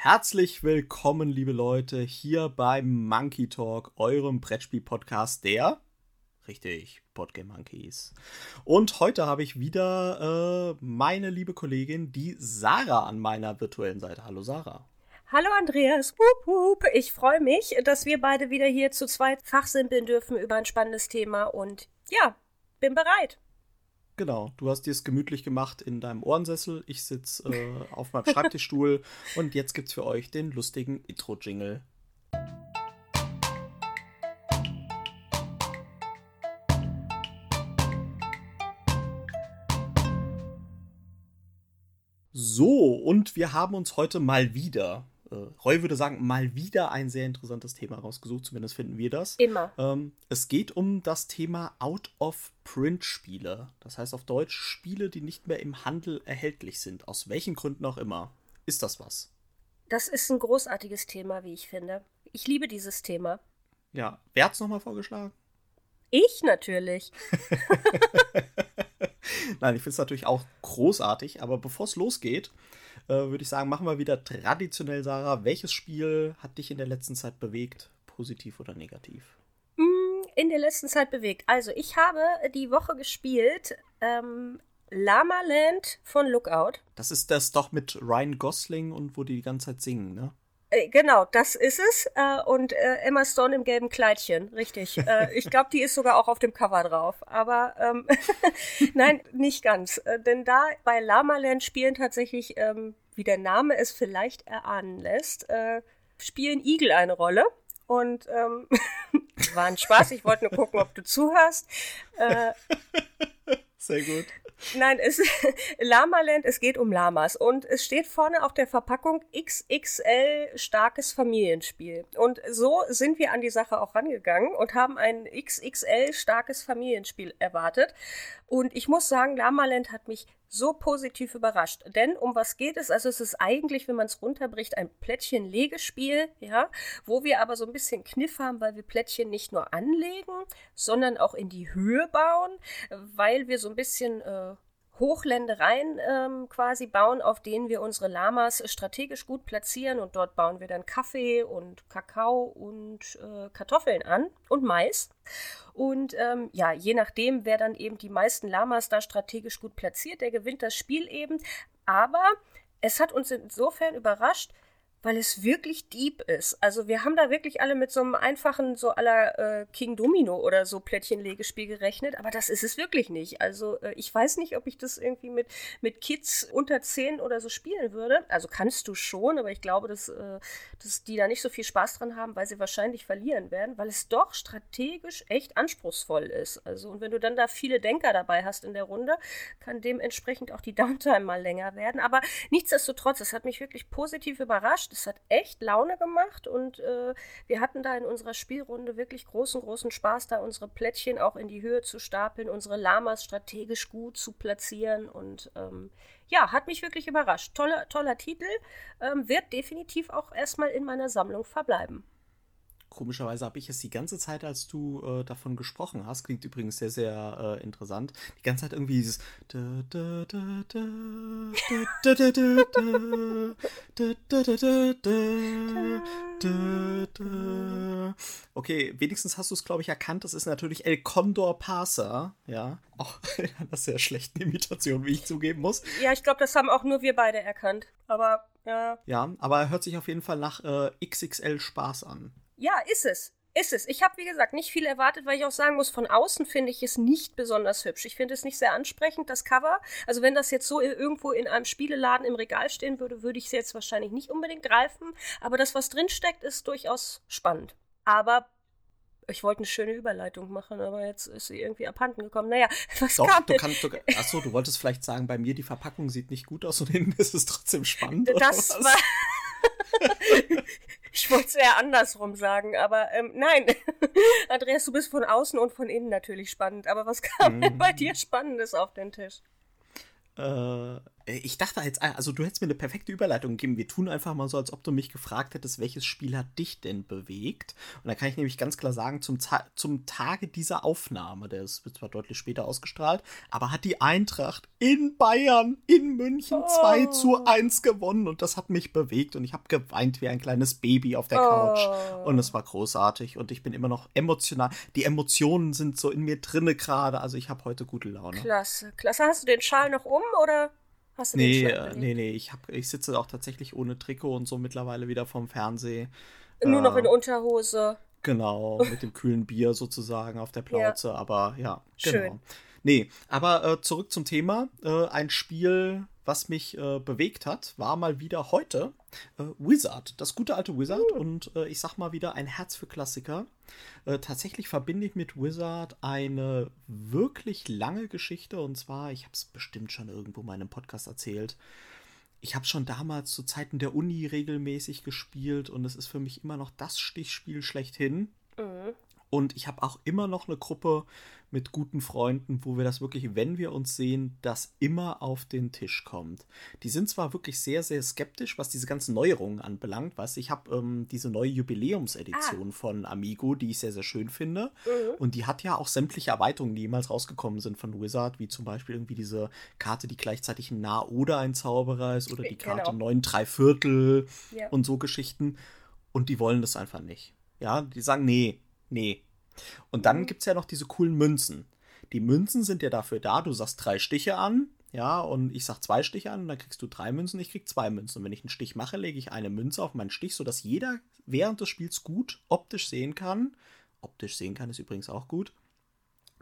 Herzlich willkommen, liebe Leute, hier beim Monkey Talk, eurem Brettspiel-Podcast der, richtig, Boardgame Monkeys. Und heute habe ich wieder äh, meine liebe Kollegin, die Sarah, an meiner virtuellen Seite. Hallo Sarah. Hallo Andreas, wup, wup. ich freue mich, dass wir beide wieder hier zu zweit fachsimpeln dürfen über ein spannendes Thema und ja, bin bereit. Genau, du hast dir es gemütlich gemacht in deinem Ohrensessel. Ich sitze äh, auf meinem Schreibtischstuhl und jetzt gibt's für euch den lustigen Intro-Jingle. So, und wir haben uns heute mal wieder äh, Roy würde sagen, mal wieder ein sehr interessantes Thema rausgesucht, zumindest finden wir das. Immer. Ähm, es geht um das Thema Out-of-Print-Spiele. Das heißt auf Deutsch Spiele, die nicht mehr im Handel erhältlich sind. Aus welchen Gründen auch immer. Ist das was? Das ist ein großartiges Thema, wie ich finde. Ich liebe dieses Thema. Ja, wer hat es nochmal vorgeschlagen? Ich natürlich. Nein, ich finde es natürlich auch großartig, aber bevor es losgeht, äh, würde ich sagen, machen wir wieder traditionell, Sarah. Welches Spiel hat dich in der letzten Zeit bewegt, positiv oder negativ? Mm, in der letzten Zeit bewegt. Also, ich habe die Woche gespielt ähm, Lama Land von Lookout. Das ist das doch mit Ryan Gosling und wo die die ganze Zeit singen, ne? Äh, genau, das ist es. Äh, und äh, Emma Stone im gelben Kleidchen, richtig. Äh, ich glaube, die ist sogar auch auf dem Cover drauf. Aber ähm, nein, nicht ganz. Äh, denn da bei Lama Land spielen tatsächlich, ähm, wie der Name es vielleicht erahnen lässt, äh, spielen Igel eine Rolle. Und ähm, war ein Spaß. Ich wollte nur gucken, ob du zuhörst. Sehr gut. Nein, es Lamaland, es geht um Lamas und es steht vorne auf der Verpackung XXL starkes Familienspiel. Und so sind wir an die Sache auch rangegangen und haben ein XXL starkes Familienspiel erwartet. Und ich muss sagen, Lamaland hat mich so positiv überrascht. Denn um was geht es? Also es ist eigentlich, wenn man es runterbricht, ein Plättchen-Legespiel, ja, wo wir aber so ein bisschen Kniff haben, weil wir Plättchen nicht nur anlegen, sondern auch in die Höhe bauen, weil wir so ein bisschen äh, Hochländereien ähm, quasi bauen, auf denen wir unsere Lamas strategisch gut platzieren und dort bauen wir dann Kaffee und Kakao und äh, Kartoffeln an und Mais. Und ähm, ja, je nachdem, wer dann eben die meisten Lamas da strategisch gut platziert, der gewinnt das Spiel eben. Aber es hat uns insofern überrascht, weil es wirklich deep ist. Also wir haben da wirklich alle mit so einem einfachen, so aller äh, King Domino oder so Plättchenlegespiel gerechnet, aber das ist es wirklich nicht. Also äh, ich weiß nicht, ob ich das irgendwie mit, mit Kids unter 10 oder so spielen würde. Also kannst du schon, aber ich glaube, dass, äh, dass die da nicht so viel Spaß dran haben, weil sie wahrscheinlich verlieren werden, weil es doch strategisch echt anspruchsvoll ist. Also und wenn du dann da viele Denker dabei hast in der Runde, kann dementsprechend auch die Downtime mal länger werden. Aber nichtsdestotrotz, es hat mich wirklich positiv überrascht überrascht. Es hat echt Laune gemacht und äh, wir hatten da in unserer Spielrunde wirklich großen, großen Spaß, da unsere Plättchen auch in die Höhe zu stapeln, unsere Lamas strategisch gut zu platzieren und ähm, ja, hat mich wirklich überrascht. Toller, toller Titel, ähm, wird definitiv auch erstmal in meiner Sammlung verbleiben. Komischerweise habe ich es die ganze Zeit, als du äh, davon gesprochen hast, klingt übrigens sehr, sehr äh, interessant, die ganze Zeit irgendwie dieses Okay, wenigstens hast du es, glaube ich, erkannt. Das ist natürlich El Condor Parser, ja. Auch in einer sehr schlechten Imitation, wie ich zugeben muss. Ja, ich glaube, das haben auch nur wir beide erkannt. Aber ja. Ja, aber er hört sich auf jeden Fall nach äh, XXL Spaß an. Ja, ist es. Ist es. Ich habe, wie gesagt, nicht viel erwartet, weil ich auch sagen muss, von außen finde ich es nicht besonders hübsch. Ich finde es nicht sehr ansprechend, das Cover. Also wenn das jetzt so irgendwo in einem Spieleladen im Regal stehen würde, würde ich es jetzt wahrscheinlich nicht unbedingt greifen. Aber das, was drinsteckt, ist durchaus spannend. Aber ich wollte eine schöne Überleitung machen, aber jetzt ist sie irgendwie abhanden gekommen. Naja, was Doch, kam du kannst, du, achso, du wolltest vielleicht sagen, bei mir die Verpackung sieht nicht gut aus und innen ist es trotzdem spannend. Das war. Ich wollte es eher andersrum sagen, aber ähm, nein. Andreas, du bist von außen und von innen natürlich spannend. Aber was kam mm. denn bei dir Spannendes auf den Tisch? Äh, ich dachte jetzt, also du hättest mir eine perfekte Überleitung gegeben. Wir tun einfach mal so, als ob du mich gefragt hättest, welches Spiel hat dich denn bewegt? Und da kann ich nämlich ganz klar sagen, zum, zum Tage dieser Aufnahme, der ist, wird zwar deutlich später ausgestrahlt, aber hat die Eintracht in Bayern, in München oh. 2 zu 1 gewonnen und das hat mich bewegt und ich habe geweint wie ein kleines Baby auf der Couch oh. und es war großartig und ich bin immer noch emotional. Die Emotionen sind so in mir drinne gerade, also ich habe heute gute Laune. Klasse, klasse. Hast du den Schal noch um oder? Hast du nee, den nee, nee, ich, hab, ich sitze auch tatsächlich ohne Trikot und so mittlerweile wieder vom Fernsehen. Nur äh, noch in Unterhose. Genau, mit dem kühlen Bier sozusagen auf der Plauze, ja. aber ja, genau. Schön. Nee, aber äh, zurück zum Thema. Äh, ein Spiel, was mich äh, bewegt hat, war mal wieder heute äh, Wizard. Das gute alte Wizard. Uh. Und äh, ich sag mal wieder ein Herz für Klassiker. Äh, tatsächlich verbinde ich mit Wizard eine wirklich lange Geschichte. Und zwar, ich habe es bestimmt schon irgendwo in meinem Podcast erzählt. Ich habe schon damals zu Zeiten der Uni regelmäßig gespielt und es ist für mich immer noch das Stichspiel schlechthin. Und ich habe auch immer noch eine Gruppe mit guten Freunden, wo wir das wirklich, wenn wir uns sehen, das immer auf den Tisch kommt. Die sind zwar wirklich sehr, sehr skeptisch, was diese ganzen Neuerungen anbelangt. Weißt ich habe ähm, diese neue Jubiläumsedition ah. von Amigo, die ich sehr, sehr schön finde. Mhm. Und die hat ja auch sämtliche Erweiterungen, die jemals rausgekommen sind von Wizard, wie zum Beispiel irgendwie diese Karte, die gleichzeitig ein Nah- oder ein Zauberer ist, oder die Karte genau. 9 3 Viertel ja. und so Geschichten. Und die wollen das einfach nicht. Ja, die sagen, nee, nee, und dann mhm. gibt es ja noch diese coolen Münzen. Die Münzen sind ja dafür da, du sagst drei Stiche an, ja, und ich sag zwei Stiche an, und dann kriegst du drei Münzen, ich krieg zwei Münzen. Und wenn ich einen Stich mache, lege ich eine Münze auf meinen Stich, sodass jeder während des Spiels gut optisch sehen kann. Optisch sehen kann ist übrigens auch gut.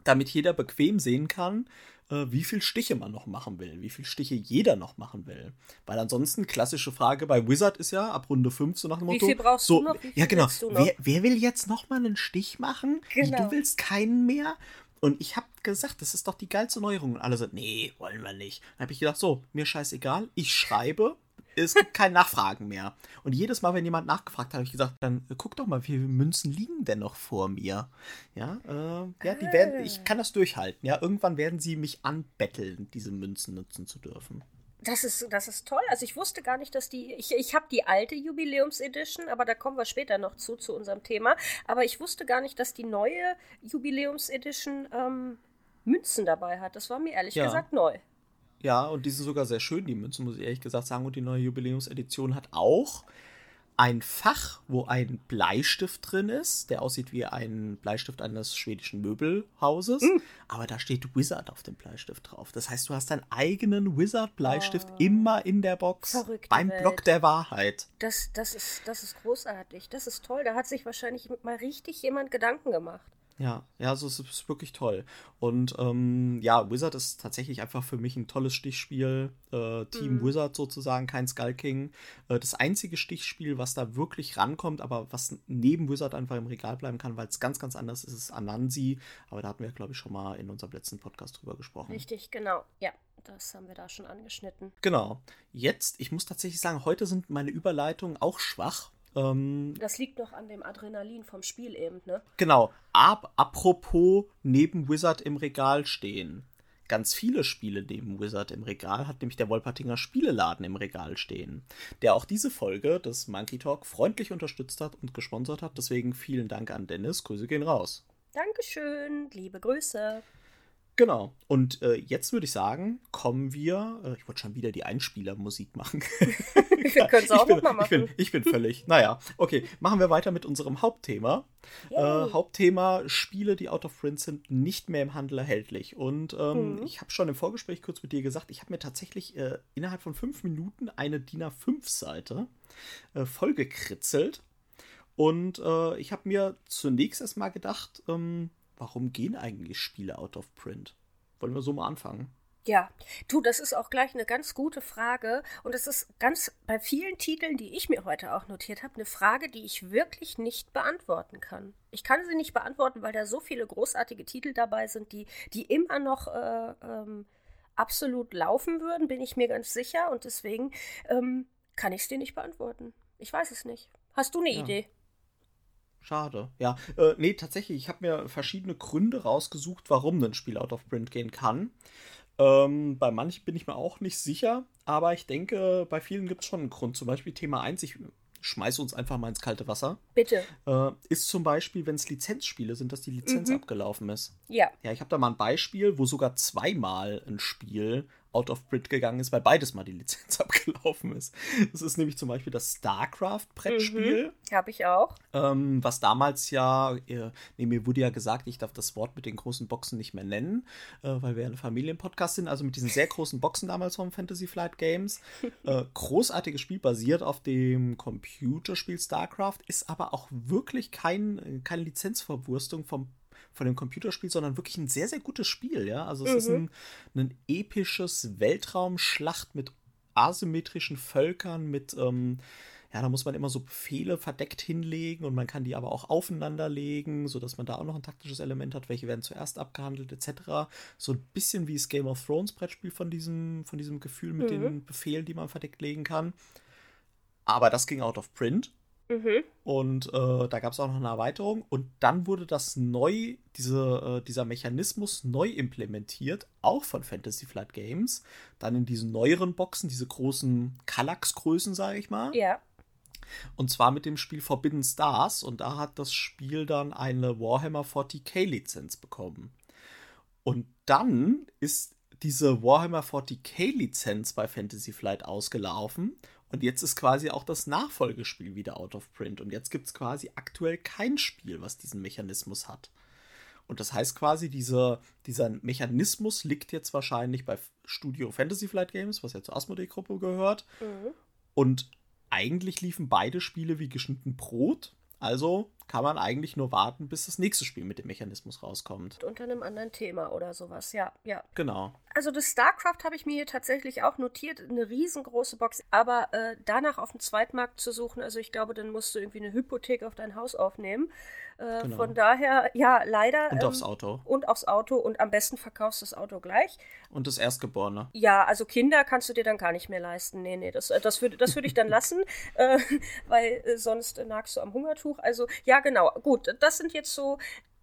Damit jeder bequem sehen kann, äh, wie viel Stiche man noch machen will, wie viel Stiche jeder noch machen will. Weil ansonsten, klassische Frage bei Wizard ist ja ab Runde 5 so nach dem Motto. Wie viel brauchst so, du noch? ja, genau. Wer, wer, will jetzt noch mal einen Stich machen? Genau. Du willst keinen mehr? Und ich habe gesagt, das ist doch die geilste Neuerung. Und alle so, nee, wollen wir nicht. Dann habe ich gedacht, so, mir scheißegal, ich schreibe es gibt kein Nachfragen mehr. Und jedes Mal, wenn jemand nachgefragt hat, habe ich gesagt, dann äh, guck doch mal, wie viele Münzen liegen denn noch vor mir? Ja, äh, ja, die werden, ich kann das durchhalten. Ja, irgendwann werden sie mich anbetteln, diese Münzen nutzen zu dürfen. Das ist, das ist toll. Also ich wusste gar nicht, dass die. Ich, ich habe die alte Jubiläumsedition, aber da kommen wir später noch zu, zu unserem Thema. Aber ich wusste gar nicht, dass die neue Jubiläumsedition ähm, Münzen dabei hat. Das war mir ehrlich ja. gesagt neu. Ja, und die sind sogar sehr schön, die Münzen, muss ich ehrlich gesagt sagen. Und die neue Jubiläumsedition hat auch ein Fach, wo ein Bleistift drin ist, der aussieht wie ein Bleistift eines schwedischen Möbelhauses. Mm. Aber da steht Wizard auf dem Bleistift drauf. Das heißt, du hast deinen eigenen Wizard-Bleistift oh. immer in der Box. Verrückte beim Welt. Block der Wahrheit. Das, das, ist, das ist großartig. Das ist toll. Da hat sich wahrscheinlich mal richtig jemand Gedanken gemacht. Ja, ja, also es ist wirklich toll. Und ähm, ja, Wizard ist tatsächlich einfach für mich ein tolles Stichspiel. Äh, Team mhm. Wizard sozusagen, kein Skull King. Äh, das einzige Stichspiel, was da wirklich rankommt, aber was neben Wizard einfach im Regal bleiben kann, weil es ganz, ganz anders ist, ist Anansi. Aber da hatten wir, glaube ich, schon mal in unserem letzten Podcast drüber gesprochen. Richtig, genau. Ja, das haben wir da schon angeschnitten. Genau. Jetzt, ich muss tatsächlich sagen, heute sind meine Überleitungen auch schwach ähm, das liegt doch an dem Adrenalin vom Spiel eben, ne? Genau. Ab, apropos neben Wizard im Regal stehen. Ganz viele Spiele neben Wizard im Regal hat nämlich der Wolpertinger Spieleladen im Regal stehen, der auch diese Folge des Monkey Talk freundlich unterstützt hat und gesponsert hat. Deswegen vielen Dank an Dennis. Grüße gehen raus. Dankeschön, liebe Grüße. Genau. Und äh, jetzt würde ich sagen, kommen wir. Äh, ich wollte schon wieder die Einspielermusik machen. wir können es auch nochmal machen. Ich bin, ich bin völlig. Naja, okay. Machen wir weiter mit unserem Hauptthema. Äh, Hauptthema: Spiele, die out of print sind, nicht mehr im Handel erhältlich. Und ähm, mhm. ich habe schon im Vorgespräch kurz mit dir gesagt, ich habe mir tatsächlich äh, innerhalb von fünf Minuten eine DIN A5-Seite äh, vollgekritzelt. Und äh, ich habe mir zunächst erstmal gedacht, ähm, warum gehen eigentlich Spiele out of print? Wollen wir so mal anfangen? Ja, du, das ist auch gleich eine ganz gute Frage. Und es ist ganz bei vielen Titeln, die ich mir heute auch notiert habe, eine Frage, die ich wirklich nicht beantworten kann. Ich kann sie nicht beantworten, weil da so viele großartige Titel dabei sind, die, die immer noch äh, ähm, absolut laufen würden, bin ich mir ganz sicher. Und deswegen ähm, kann ich es dir nicht beantworten. Ich weiß es nicht. Hast du eine ja. Idee? Schade. Ja, äh, nee, tatsächlich, ich habe mir verschiedene Gründe rausgesucht, warum ein Spiel out of print gehen kann. Ähm, bei manchen bin ich mir auch nicht sicher. aber ich denke, bei vielen gibt es schon einen Grund. Zum Beispiel Thema 1, ich schmeiße uns einfach mal ins kalte Wasser. Bitte. Äh, ist zum Beispiel, wenn es Lizenzspiele sind, dass die Lizenz Mhm. abgelaufen ist. Ja. Ja, ich habe da mal ein Beispiel, wo sogar zweimal ein Spiel out of print gegangen ist, weil beides mal die Lizenz abgelaufen ist. Das ist nämlich zum Beispiel das StarCraft-Brettspiel, Habe ich auch. ähm, was damals ja, äh, nee, mir wurde ja gesagt, ich darf das Wort mit den großen Boxen nicht mehr nennen, äh, weil wir ein Familienpodcast sind, also mit diesen sehr großen Boxen damals vom Fantasy Flight Games. Äh, großartiges Spiel, basiert auf dem Computerspiel StarCraft, ist aber auch wirklich kein, keine Lizenzverwurstung vom von dem Computerspiel, sondern wirklich ein sehr, sehr gutes Spiel, ja. Also es ist ein, ein episches Weltraumschlacht mit asymmetrischen Völkern, mit, ähm, ja, da muss man immer so Befehle verdeckt hinlegen und man kann die aber auch aufeinander legen, sodass man da auch noch ein taktisches Element hat, welche werden zuerst abgehandelt, etc. So ein bisschen wie das Game of Thrones Brettspiel von diesem, von diesem Gefühl mit den Befehlen, die man verdeckt legen kann. Aber das ging out of print. Mhm. Und äh, da gab es auch noch eine Erweiterung. Und dann wurde das neu, diese, äh, dieser Mechanismus neu implementiert, auch von Fantasy Flight Games. Dann in diesen neueren Boxen, diese großen Kallax-Größen, sage ich mal. Ja. Und zwar mit dem Spiel Forbidden Stars. Und da hat das Spiel dann eine Warhammer 40k-Lizenz bekommen. Und dann ist diese Warhammer 40k-Lizenz bei Fantasy Flight ausgelaufen. Und jetzt ist quasi auch das Nachfolgespiel wieder out of print. Und jetzt gibt es quasi aktuell kein Spiel, was diesen Mechanismus hat. Und das heißt quasi, diese, dieser Mechanismus liegt jetzt wahrscheinlich bei Studio Fantasy Flight Games, was ja zur Asmodee-Gruppe gehört. Mhm. Und eigentlich liefen beide Spiele wie geschnitten Brot. Also kann man eigentlich nur warten, bis das nächste Spiel mit dem Mechanismus rauskommt. Unter einem anderen Thema oder sowas. Ja, ja. Genau. Also das StarCraft habe ich mir hier tatsächlich auch notiert, eine riesengroße Box, aber äh, danach auf dem Zweitmarkt zu suchen, also ich glaube, dann musst du irgendwie eine Hypothek auf dein Haus aufnehmen. Äh, Genau. Von daher, ja, leider. Und ähm, aufs Auto. Und aufs Auto und am besten verkaufst du das Auto gleich. Und das Erstgeborene. Ja, also Kinder kannst du dir dann gar nicht mehr leisten. Nee, nee, das, äh, das würde das würd ich dann lassen, äh, weil äh, sonst nagst du am Hungertuch. Also, ja, genau. Gut, das sind jetzt so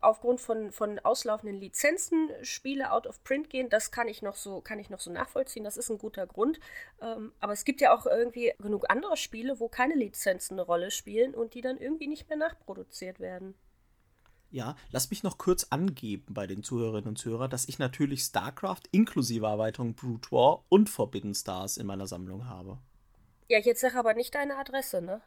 aufgrund von, von auslaufenden Lizenzen Spiele out of print gehen. Das kann ich noch so, kann ich noch so nachvollziehen. Das ist ein guter Grund. Ähm, aber es gibt ja auch irgendwie genug andere Spiele, wo keine Lizenzen eine Rolle spielen und die dann irgendwie nicht mehr nachproduziert werden. Ja, lass mich noch kurz angeben bei den Zuhörerinnen und Zuhörern, dass ich natürlich StarCraft inklusive Erweiterung Brute War und Forbidden Stars in meiner Sammlung habe. Ja, jetzt sag aber nicht deine Adresse, ne?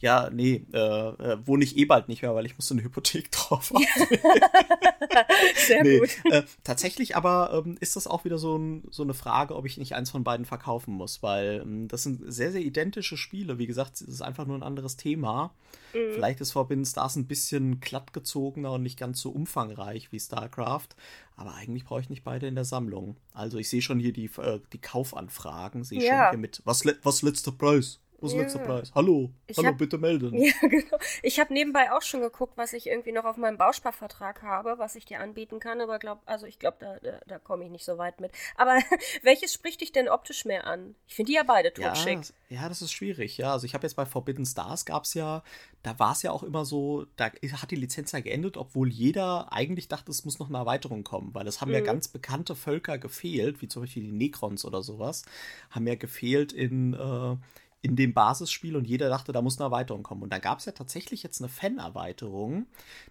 Ja, nee, äh, äh, wohne ich eh bald nicht mehr, weil ich muss so eine Hypothek drauf haben. Sehr nee, gut. äh, tatsächlich aber ähm, ist das auch wieder so, ein, so eine Frage, ob ich nicht eins von beiden verkaufen muss, weil ähm, das sind sehr, sehr identische Spiele. Wie gesagt, es ist einfach nur ein anderes Thema. Mhm. Vielleicht ist Forbidden Stars ein bisschen glattgezogener und nicht ganz so umfangreich wie StarCraft, aber eigentlich brauche ich nicht beide in der Sammlung. Also ich sehe schon hier die, äh, die Kaufanfragen, sehe Ja. schon hier mit, was, was letzter Preis? Was Ja. letzter Preis? Hallo, Ich hallo, hab- bitte melden. Ja, genau. Ich habe nebenbei auch schon geguckt, was ich irgendwie noch auf meinem Bausparvertrag habe, was ich dir anbieten kann, aber glaub, also ich glaube, da, da, da komme ich nicht so weit mit. Aber welches spricht dich denn optisch mehr an? Ich finde die ja beide Ja, totschick. ja, das ist schwierig. Ja, also ich habe jetzt bei Forbidden Stars gab es ja, da war es ja auch immer so, da hat die Lizenz ja geendet, obwohl jeder eigentlich dachte, es muss noch eine Erweiterung kommen, weil es haben ja Mhm. ganz bekannte Völker gefehlt, wie zum Beispiel die Necrons oder sowas, haben ja gefehlt in, äh, in dem Basisspiel und jeder dachte, da muss eine Erweiterung kommen. Und da gab es ja tatsächlich jetzt eine Fan-Erweiterung,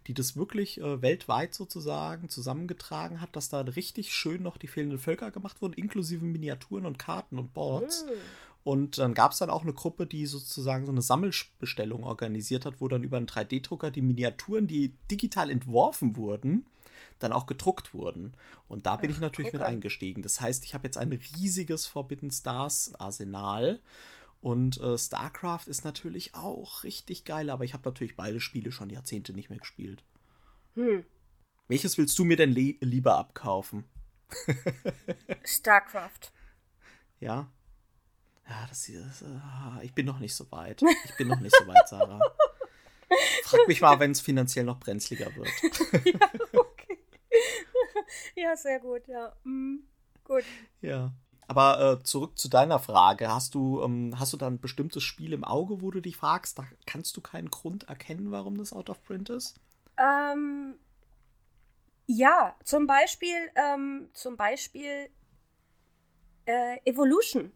die das wirklich äh, weltweit sozusagen zusammengetragen hat, dass da richtig schön noch die fehlenden Völker gemacht wurden, inklusive Miniaturen und Karten und Boards. Hm. Und dann gab es dann auch eine Gruppe, die sozusagen so eine Sammelbestellung organisiert hat, wo dann über einen 3D-Drucker die Miniaturen, die digital entworfen wurden, dann auch gedruckt wurden. Und da bin ich natürlich mit guck an. eingestiegen. Das heißt, ich habe jetzt ein riesiges Forbidden Stars Arsenal. Und äh, StarCraft ist natürlich auch richtig geil, aber ich habe natürlich beide Spiele schon Jahrzehnte nicht mehr gespielt. Hm. Welches willst du mir denn li lieber abkaufen? StarCraft. Ja? Ja, das hier ist, äh, ich bin noch nicht so weit. Ich bin noch nicht so weit, Sarah. Frag mich mal, wenn es finanziell noch brenzliger wird. Okay. ja, sehr gut, ja. Hm. Gut. Ja. Aber äh, zurück zu deiner Frage. Hast du, ähm, hast du da ein bestimmtes Spiel im Auge, wo du dich fragst, da kannst du keinen Grund erkennen, warum das out of print ist? Ähm, ja, zum Beispiel, ähm, zum Beispiel äh, Evolution.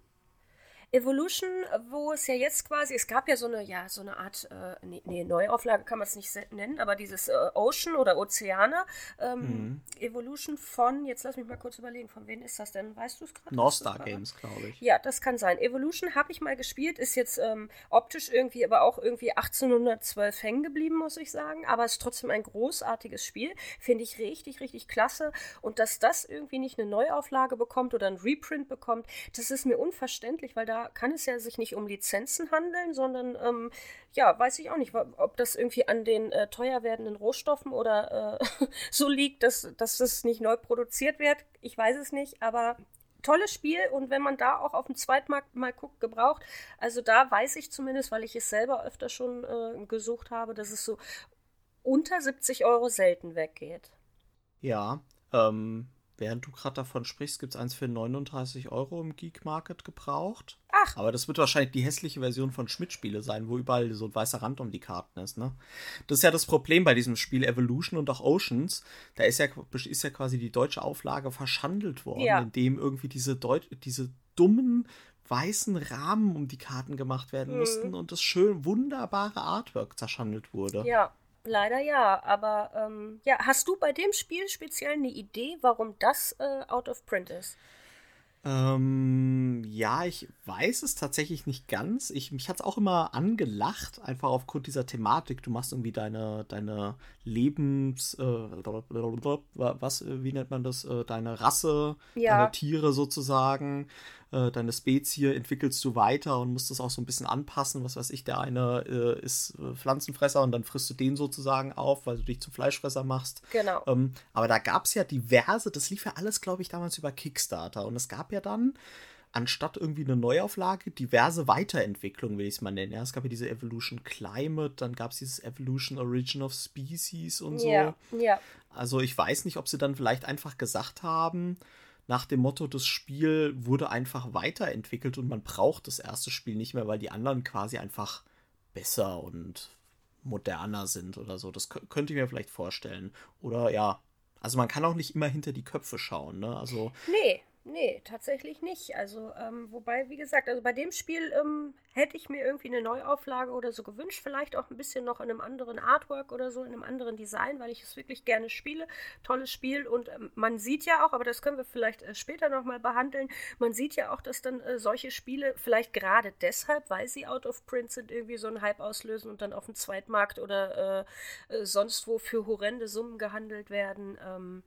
Evolution, wo es ja jetzt quasi, es gab ja so eine, ja, so eine Art, äh, nee, nee, Neuauflage kann man es nicht nennen, aber dieses äh, Ocean oder Ozeane ähm, mhm. Evolution von, jetzt lass mich mal kurz überlegen, von wem ist das denn? Weißt du es gerade? North Star Games, glaube ich. Ja, das kann sein. Evolution habe ich mal gespielt, ist jetzt ähm, optisch irgendwie, aber auch irgendwie 1812 hängen geblieben, muss ich sagen, aber ist trotzdem ein großartiges Spiel, finde ich richtig, richtig klasse und dass das irgendwie nicht eine Neuauflage bekommt oder ein Reprint bekommt, das ist mir unverständlich, weil da kann es ja sich nicht um Lizenzen handeln, sondern ähm, ja, weiß ich auch nicht, ob das irgendwie an den äh, teuer werdenden Rohstoffen oder äh, so liegt, dass, dass das nicht neu produziert wird. Ich weiß es nicht, aber tolles Spiel und wenn man da auch auf dem Zweitmarkt mal guckt, gebraucht, also da weiß ich zumindest, weil ich es selber öfter schon äh, gesucht habe, dass es so unter 70 Euro selten weggeht. Ja, ähm, Während du gerade davon sprichst, gibt es eins für 39 Euro im Geek Market gebraucht. Ach. Aber das wird wahrscheinlich die hässliche Version von Schmidt-Spiele sein, wo überall so ein weißer Rand um die Karten ist, ne? Das ist ja das Problem bei diesem Spiel Evolution und auch Oceans. Da ist ja, ist ja quasi die deutsche Auflage verschandelt worden, ja. indem irgendwie diese, Deut diese dummen weißen Rahmen um die Karten gemacht werden mhm. mussten und das schön wunderbare Artwork zerschandelt wurde. Ja. Leider ja, aber ähm, ja, hast du bei dem Spiel speziell eine Idee, warum das äh, out of print ist? Ähm, ja, ich weiß es tatsächlich nicht ganz. Ich, mich hat es auch immer angelacht, einfach aufgrund dieser Thematik. Du machst irgendwie deine, deine Lebens, äh, was, wie nennt man das, äh, deine Rasse, ja. deine Tiere sozusagen äh, deine Spezie entwickelst du weiter und musst das auch so ein bisschen anpassen. Was weiß ich, der eine äh, ist äh, Pflanzenfresser und dann frisst du den sozusagen auf, weil du dich zum Fleischfresser machst. Genau. Ähm, aber da gab es ja diverse, das lief ja alles, glaube ich, damals über Kickstarter. Und es gab ja dann anstatt irgendwie eine Neuauflage, diverse Weiterentwicklungen, will ich es mal nennen. Ja, es gab ja diese Evolution Climate, dann gab es dieses Evolution Origin of Species und so. Ja, ja. Also ich weiß nicht, ob sie dann vielleicht einfach gesagt haben, nach dem Motto, das Spiel wurde einfach weiterentwickelt und man braucht das erste Spiel nicht mehr, weil die anderen quasi einfach besser und moderner sind oder so. Das könnte ich mir vielleicht vorstellen. Oder ja, also man kann auch nicht immer hinter die Köpfe schauen, ne? Also. Nee, Nee, tatsächlich nicht. Also, ähm, wobei, wie gesagt, also bei dem Spiel ähm, hätte ich mir irgendwie eine Neuauflage oder so gewünscht. Vielleicht auch ein bisschen noch in einem anderen Artwork oder so, in einem anderen Design, weil ich es wirklich gerne spiele. Tolles Spiel und ähm, man sieht ja auch, aber das können wir vielleicht äh, später nochmal behandeln, man sieht ja auch, dass dann äh, solche Spiele vielleicht gerade deshalb, weil sie out of print sind, irgendwie so einen Hype auslösen und dann auf dem Zweitmarkt oder äh, äh sonst wo für horrende Summen gehandelt werden. Ähm,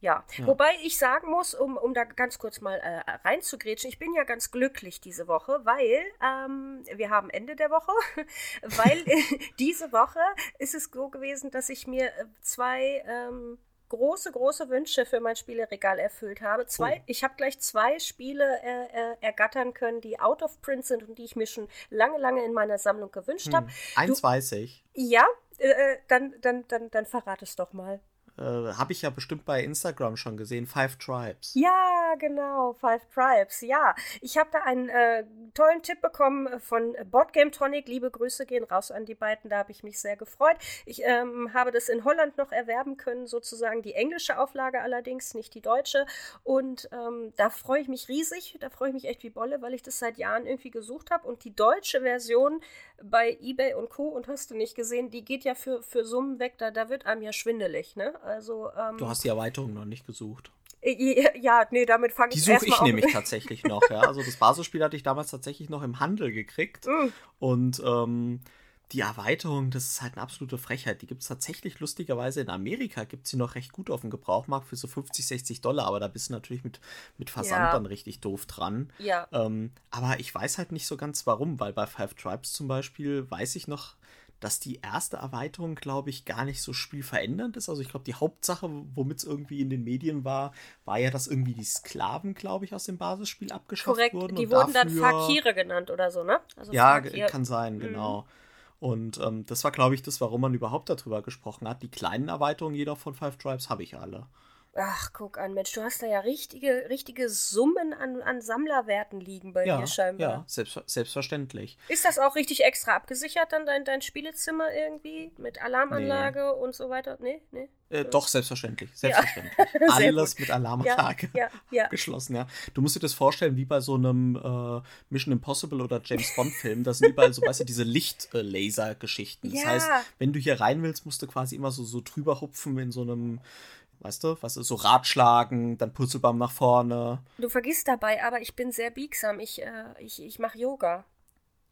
ja. ja. wobei ich sagen muss, um, um da ganz kurz mal äh, reinzugrätschen, ich bin ja ganz glücklich diese Woche, weil ähm, wir haben Ende der Woche, weil äh, diese Woche ist es so gewesen, dass ich mir äh, zwei ähm, große, große Wünsche für mein Spieleregal erfüllt habe. Zwei, oh. Ich habe gleich zwei Spiele äh, äh, ergattern können, die out of print sind und die ich mir schon lange, lange in meiner Sammlung gewünscht hm. habe. Eins du, weiß ich. Ja, äh, äh, dann, dann, dann, dann verrate es doch mal. Äh, habe ich ja bestimmt bei Instagram schon gesehen, Five Tribes. Ja, genau, Five Tribes. Ja, ich habe da einen äh, tollen Tipp bekommen von Boardgame Tonic. Liebe Grüße gehen raus an die beiden, da habe ich mich sehr gefreut. Ich ähm, habe das in Holland noch erwerben können, sozusagen die englische Auflage allerdings, nicht die deutsche. Und ähm, da freue ich mich riesig, da freue ich mich echt wie Bolle, weil ich das seit Jahren irgendwie gesucht habe. Und die deutsche Version bei eBay und Co. und hast du nicht gesehen, die geht ja für, für Summen weg, da, da wird einem ja schwindelig, ne? Also, ähm, du hast die Erweiterung noch nicht gesucht. Äh, ja, nee, damit fange ich an. Die suche ich nämlich tatsächlich noch, ja. Also das Basisspiel hatte ich damals tatsächlich noch im Handel gekriegt. Mm. Und ähm, die Erweiterung, das ist halt eine absolute Frechheit. Die gibt es tatsächlich lustigerweise in Amerika, gibt es sie noch recht gut auf dem Gebrauchmarkt für so 50, 60 Dollar, aber da bist du natürlich mit, mit Versand ja. dann richtig doof dran. Ja. Ähm, aber ich weiß halt nicht so ganz warum, weil bei Five Tribes zum Beispiel weiß ich noch, dass die erste Erweiterung, glaube ich, gar nicht so spielverändernd ist. Also ich glaube, die Hauptsache, womit es irgendwie in den Medien war, war ja, dass irgendwie die Sklaven, glaube ich, aus dem Basisspiel abgeschafft Korrekt, wurden. Die wurden dafür, dann Fakire genannt oder so, ne? Also ja, Fakir. kann sein, mhm. genau. Und ähm, das war, glaube ich, das, warum man überhaupt darüber gesprochen hat. Die kleinen Erweiterungen jeder von Five Tribes habe ich alle. Ach, guck an, Mensch, du hast da ja richtige, richtige Summen an, an Sammlerwerten liegen bei ja, dir scheinbar. Ja, selbst, selbstverständlich. Ist das auch richtig extra abgesichert, dann dein, dein Spielezimmer irgendwie? Mit Alarmanlage nee. und so weiter? Nee, nee. Äh, doch, selbstverständlich. Selbstverständlich. Ja. Alles mit Alarmanlage ja, ja, abgeschlossen, ja. Du musst dir das vorstellen, wie bei so einem äh, Mission Impossible oder James Bond-Film. Da sind überall so, weißt du, diese Lichtlaser-Geschichten. Das heißt, wenn du hier rein willst, musst du quasi immer so, so drüber hupfen in so einem Weißt du, was ist so Ratschlagen, dann Purzelbaum nach vorne. Du vergisst dabei, aber ich bin sehr biegsam. Ich, äh, ich, ich mache Yoga.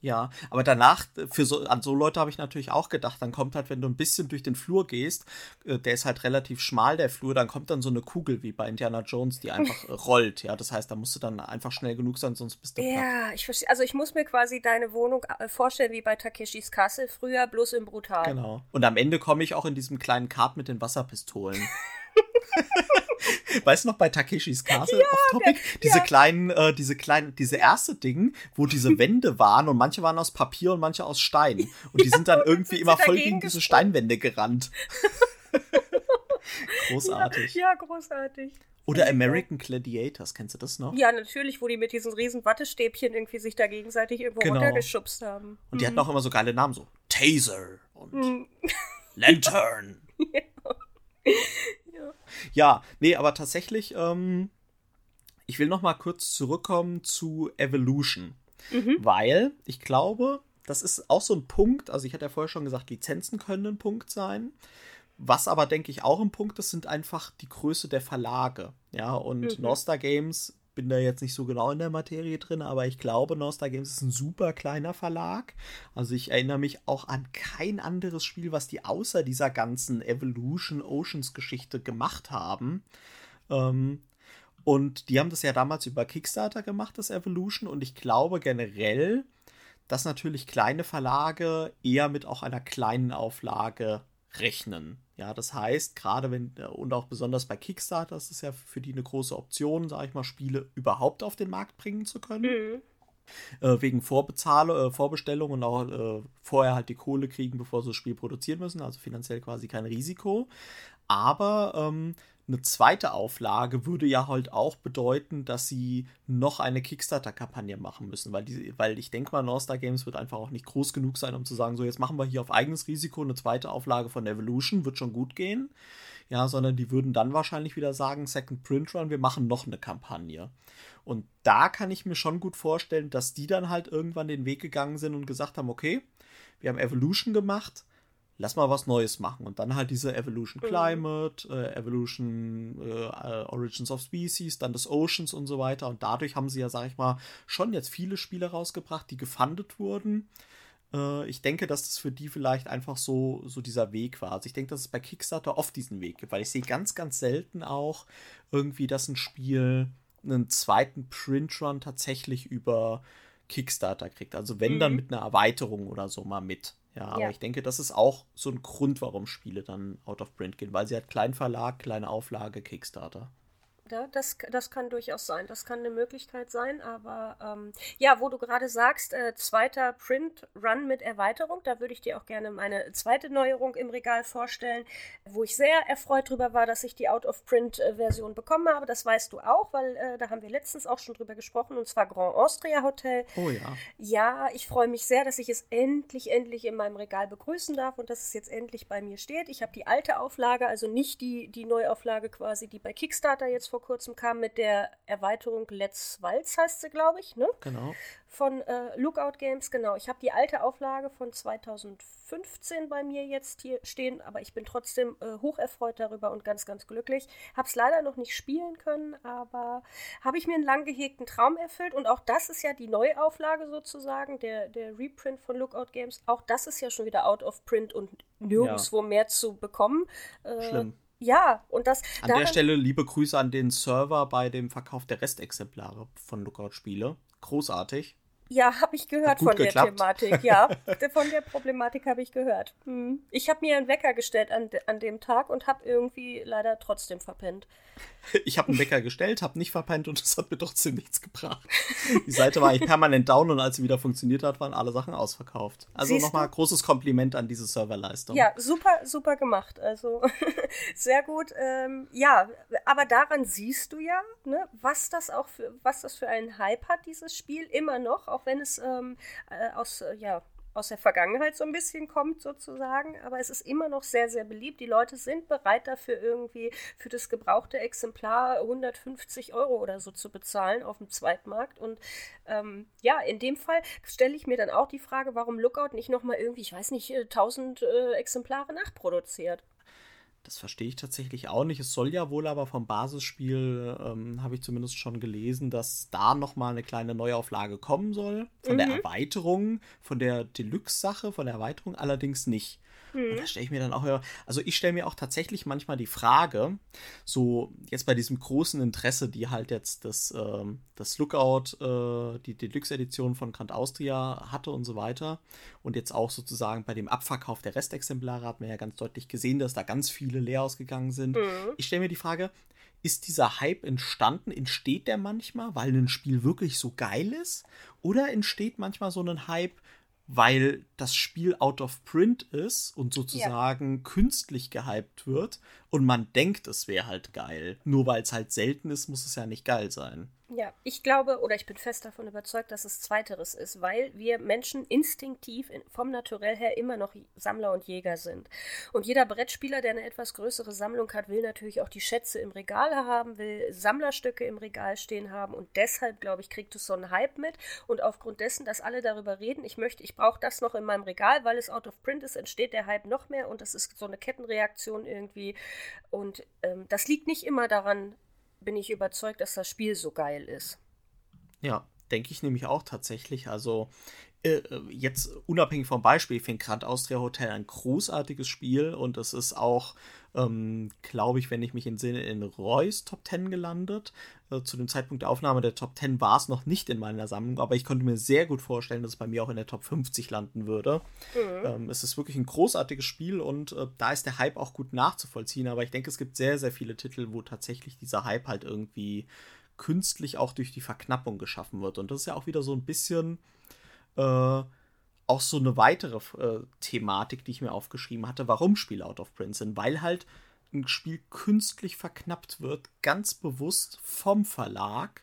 Ja, aber danach, für so, an so Leute habe ich natürlich auch gedacht, dann kommt halt, wenn du ein bisschen durch den Flur gehst, äh, der ist halt relativ schmal, der Flur, dann kommt dann so eine Kugel wie bei Indiana Jones, die einfach rollt, ja. Das heißt, da musst du dann einfach schnell genug sein, sonst bist du Ja, platt. ich verstehe. Also ich muss mir quasi deine Wohnung äh, vorstellen wie bei Takeshis Kasse, früher bloß im Brutal. Genau. Und am Ende komme ich auch in diesem kleinen Kart mit den Wasserpistolen. weißt du noch bei Takeshis Castle ja, Topic? Diese ja. kleinen, äh, diese kleinen, diese erste Ding, wo diese Wände waren und manche waren aus Papier und manche aus Stein. Und die sind dann irgendwie immer voll gegen diese Steinwände gerannt. großartig. Ja, ja, großartig. Oder American Gladiators, kennst du das noch? Ja, natürlich, wo die mit diesen riesen Wattestäbchen irgendwie sich da gegenseitig irgendwo genau. runtergeschubst haben. Und die mhm. hatten auch immer so geile Namen, so Taser und mhm. Lantern. ja. Ja, nee, aber tatsächlich, ähm, ich will noch mal kurz zurückkommen zu Evolution. Mhm. Weil ich glaube, das ist auch so ein Punkt, also ich hatte ja vorher schon gesagt, Lizenzen können ein Punkt sein. Was aber, denke ich, auch ein Punkt ist, sind einfach die Größe der Verlage. Ja, und mhm. Nostar Games bin da jetzt nicht so genau in der Materie drin, aber ich glaube, Nostar Games ist ein super kleiner Verlag. Also ich erinnere mich auch an kein anderes Spiel, was die außer dieser ganzen Evolution Oceans Geschichte gemacht haben. Ähm, und die haben das ja damals über Kickstarter gemacht, das Evolution. Und ich glaube generell, dass natürlich kleine Verlage eher mit auch einer kleinen Auflage rechnen. Ja, das heißt, gerade wenn, äh, und auch besonders bei Kickstarter, ist es ja für die eine große Option, sage ich mal, Spiele überhaupt auf den Markt bringen zu können. Mhm. Äh, wegen Vorbezahle, äh, Vorbestellung und auch äh, vorher halt die Kohle kriegen, bevor sie das Spiel produzieren müssen, also finanziell quasi kein Risiko. Aber ähm, eine zweite Auflage würde ja halt auch bedeuten, dass sie noch eine Kickstarter-Kampagne machen müssen, weil, die, weil ich denke mal, Northstar Games wird einfach auch nicht groß genug sein, um zu sagen, so jetzt machen wir hier auf eigenes Risiko eine zweite Auflage von Evolution, wird schon gut gehen. Ja, sondern die würden dann wahrscheinlich wieder sagen, Second Print Run, wir machen noch eine Kampagne. Und da kann ich mir schon gut vorstellen, dass die dann halt irgendwann den Weg gegangen sind und gesagt haben, okay, wir haben Evolution gemacht, lass mal was Neues machen. Und dann halt diese Evolution mhm. Climate, äh, Evolution äh, Origins of Species, dann das Oceans und so weiter. Und dadurch haben sie ja, sag ich mal, schon jetzt viele Spiele rausgebracht, die gefundet wurden. Äh, ich denke, dass das für die vielleicht einfach so, so dieser Weg war. Also ich denke, dass es bei Kickstarter oft diesen Weg gibt, weil ich sehe ganz, ganz selten auch irgendwie, dass ein Spiel einen zweiten Printrun tatsächlich über Kickstarter kriegt. Also wenn mhm. dann mit einer Erweiterung oder so mal mit. Ja, aber ja. ich denke, das ist auch so ein Grund, warum Spiele dann out of print gehen, weil sie halt Kleinverlag, kleine Auflage, Kickstarter. Ja, das, das kann durchaus sein. Das kann eine Möglichkeit sein. Aber ähm, ja, wo du gerade sagst, äh, zweiter Print-Run mit Erweiterung, da würde ich dir auch gerne meine zweite Neuerung im Regal vorstellen, wo ich sehr erfreut drüber war, dass ich die Out-of-Print-Version bekommen habe. Das weißt du auch, weil äh, da haben wir letztens auch schon drüber gesprochen, und zwar Grand Austria Hotel. Oh ja. Ja, ich freue mich sehr, dass ich es endlich, endlich in meinem Regal begrüßen darf und dass es jetzt endlich bei mir steht. Ich habe die alte Auflage, also nicht die, die Neuauflage quasi, die bei Kickstarter jetzt vor kurzem kam mit der Erweiterung Let's Waltz, heißt sie, glaube ich, ne? Genau. Von äh, Lookout Games, genau. Ich habe die alte Auflage von 2015 bei mir jetzt hier stehen, aber ich bin trotzdem äh, hocherfreut darüber und ganz, ganz glücklich. Habe es leider noch nicht spielen können, aber habe ich mir einen lang gehegten Traum erfüllt und auch das ist ja die Neuauflage sozusagen, der, der Reprint von Lookout Games. Auch das ist ja schon wieder out of print und nirgendwo ja. mehr zu bekommen. Äh, Schlimm. Ja, und das. An der Stelle liebe Grüße an den Server bei dem Verkauf der Restexemplare von Lookout-Spiele. Großartig. Ja, habe ich gehört von geklappt. der Thematik. Ja, von der Problematik habe ich gehört. Hm. Ich habe mir einen Wecker gestellt an, an dem Tag und habe irgendwie leider trotzdem verpennt. Ich habe einen Wecker gestellt, habe nicht verpennt und das hat mir trotzdem nichts gebracht. Die Seite war eigentlich permanent down und als sie wieder funktioniert hat, waren alle Sachen ausverkauft. Also nochmal großes Kompliment an diese Serverleistung. Ja, super, super gemacht. Also sehr gut. Ähm, ja, aber daran siehst du ja, ne, was das auch für, was das für einen Hype hat, dieses Spiel, immer noch, auch wenn es ähm, äh, aus, äh, ja, aus der Vergangenheit so ein bisschen kommt sozusagen, aber es ist immer noch sehr, sehr beliebt. Die Leute sind bereit dafür irgendwie für das gebrauchte Exemplar 150 Euro oder so zu bezahlen auf dem Zweitmarkt und ähm, ja, in dem Fall stelle ich mir dann auch die Frage, warum Lookout nicht nochmal irgendwie, ich weiß nicht, 1000 äh, äh, Exemplare nachproduziert. Das verstehe ich tatsächlich auch nicht. Es soll ja wohl aber vom Basisspiel, ähm, habe ich zumindest schon gelesen, dass da nochmal eine kleine Neuauflage kommen soll. Von mhm. der Erweiterung, von der Deluxe-Sache, von der Erweiterung allerdings nicht. Mhm. Und da stelle ich mir dann auch, also ich stelle mir auch tatsächlich manchmal die Frage, so jetzt bei diesem großen Interesse, die halt jetzt das, ähm, das Lookout, äh, die Deluxe-Edition von Grand Austria hatte und so weiter. Und jetzt auch sozusagen bei dem Abverkauf der Restexemplare hat man ja ganz deutlich gesehen, dass da ganz viele leer ausgegangen sind. Mhm. Ich stelle mir die Frage, ist dieser Hype entstanden? Entsteht der manchmal, weil ein Spiel wirklich so geil ist? Oder entsteht manchmal so ein Hype, weil das Spiel out of print ist und sozusagen ja. künstlich gehypt wird und man denkt, es wäre halt geil. Nur weil es halt selten ist, muss es ja nicht geil sein. Ja, ich glaube oder ich bin fest davon überzeugt, dass es zweiteres ist, weil wir Menschen instinktiv vom Naturell her immer noch Sammler und Jäger sind. Und jeder Brettspieler, der eine etwas größere Sammlung hat, will natürlich auch die Schätze im Regal haben, will Sammlerstücke im Regal stehen haben. Und deshalb, glaube ich, kriegt es so einen Hype mit. Und aufgrund dessen, dass alle darüber reden, ich möchte, ich brauche das noch in meinem Regal, weil es out of print ist, entsteht der Hype noch mehr. Und das ist so eine Kettenreaktion irgendwie. Und ähm, das liegt nicht immer daran, bin ich überzeugt, dass das Spiel so geil ist. Ja, denke ich nämlich auch tatsächlich. Also äh, jetzt unabhängig vom Beispiel, ich finde Grand Austria Hotel ein großartiges Spiel und es ist auch, ähm, glaube ich, wenn ich mich entsinne, in Roy's Top 10 gelandet. Äh, zu dem Zeitpunkt der Aufnahme der Top 10 war es noch nicht in meiner Sammlung, aber ich konnte mir sehr gut vorstellen, dass es bei mir auch in der Top 50 landen würde. Mhm. Ähm, es ist wirklich ein großartiges Spiel und äh, da ist der Hype auch gut nachzuvollziehen, aber ich denke, es gibt sehr, sehr viele Titel, wo tatsächlich dieser Hype halt irgendwie künstlich auch durch die Verknappung geschaffen wird. Und das ist ja auch wieder so ein bisschen äh, auch so eine weitere äh, Thematik, die ich mir aufgeschrieben hatte, warum Spiele out of print sind. Weil halt ein Spiel künstlich verknappt wird, ganz bewusst vom Verlag,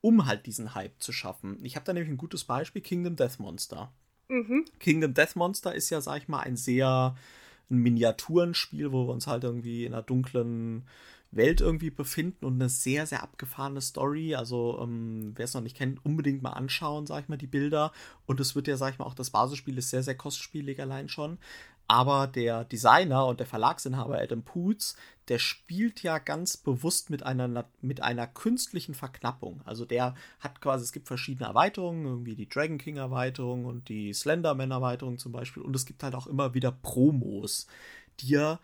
um halt diesen Hype zu schaffen. Ich habe da nämlich ein gutes Beispiel, Kingdom Death Monster. Mhm. Kingdom Death Monster ist ja, sag ich mal, ein sehr ein Miniaturenspiel, wo wir uns halt irgendwie in einer dunklen Welt irgendwie befinden und eine sehr, sehr abgefahrene Story. Also, ähm, wer es noch nicht kennt, unbedingt mal anschauen, sag ich mal, die Bilder. Und es wird ja, sag ich mal, auch das Basisspiel ist sehr, sehr kostspielig allein schon. Aber der Designer und der Verlagsinhaber Adam Poots, der spielt ja ganz bewusst mit einer, mit einer künstlichen Verknappung. Also der hat quasi, es gibt verschiedene Erweiterungen, irgendwie die Dragon King Erweiterung und die Slenderman Erweiterung zum Beispiel. Und es gibt halt auch immer wieder Promos, die er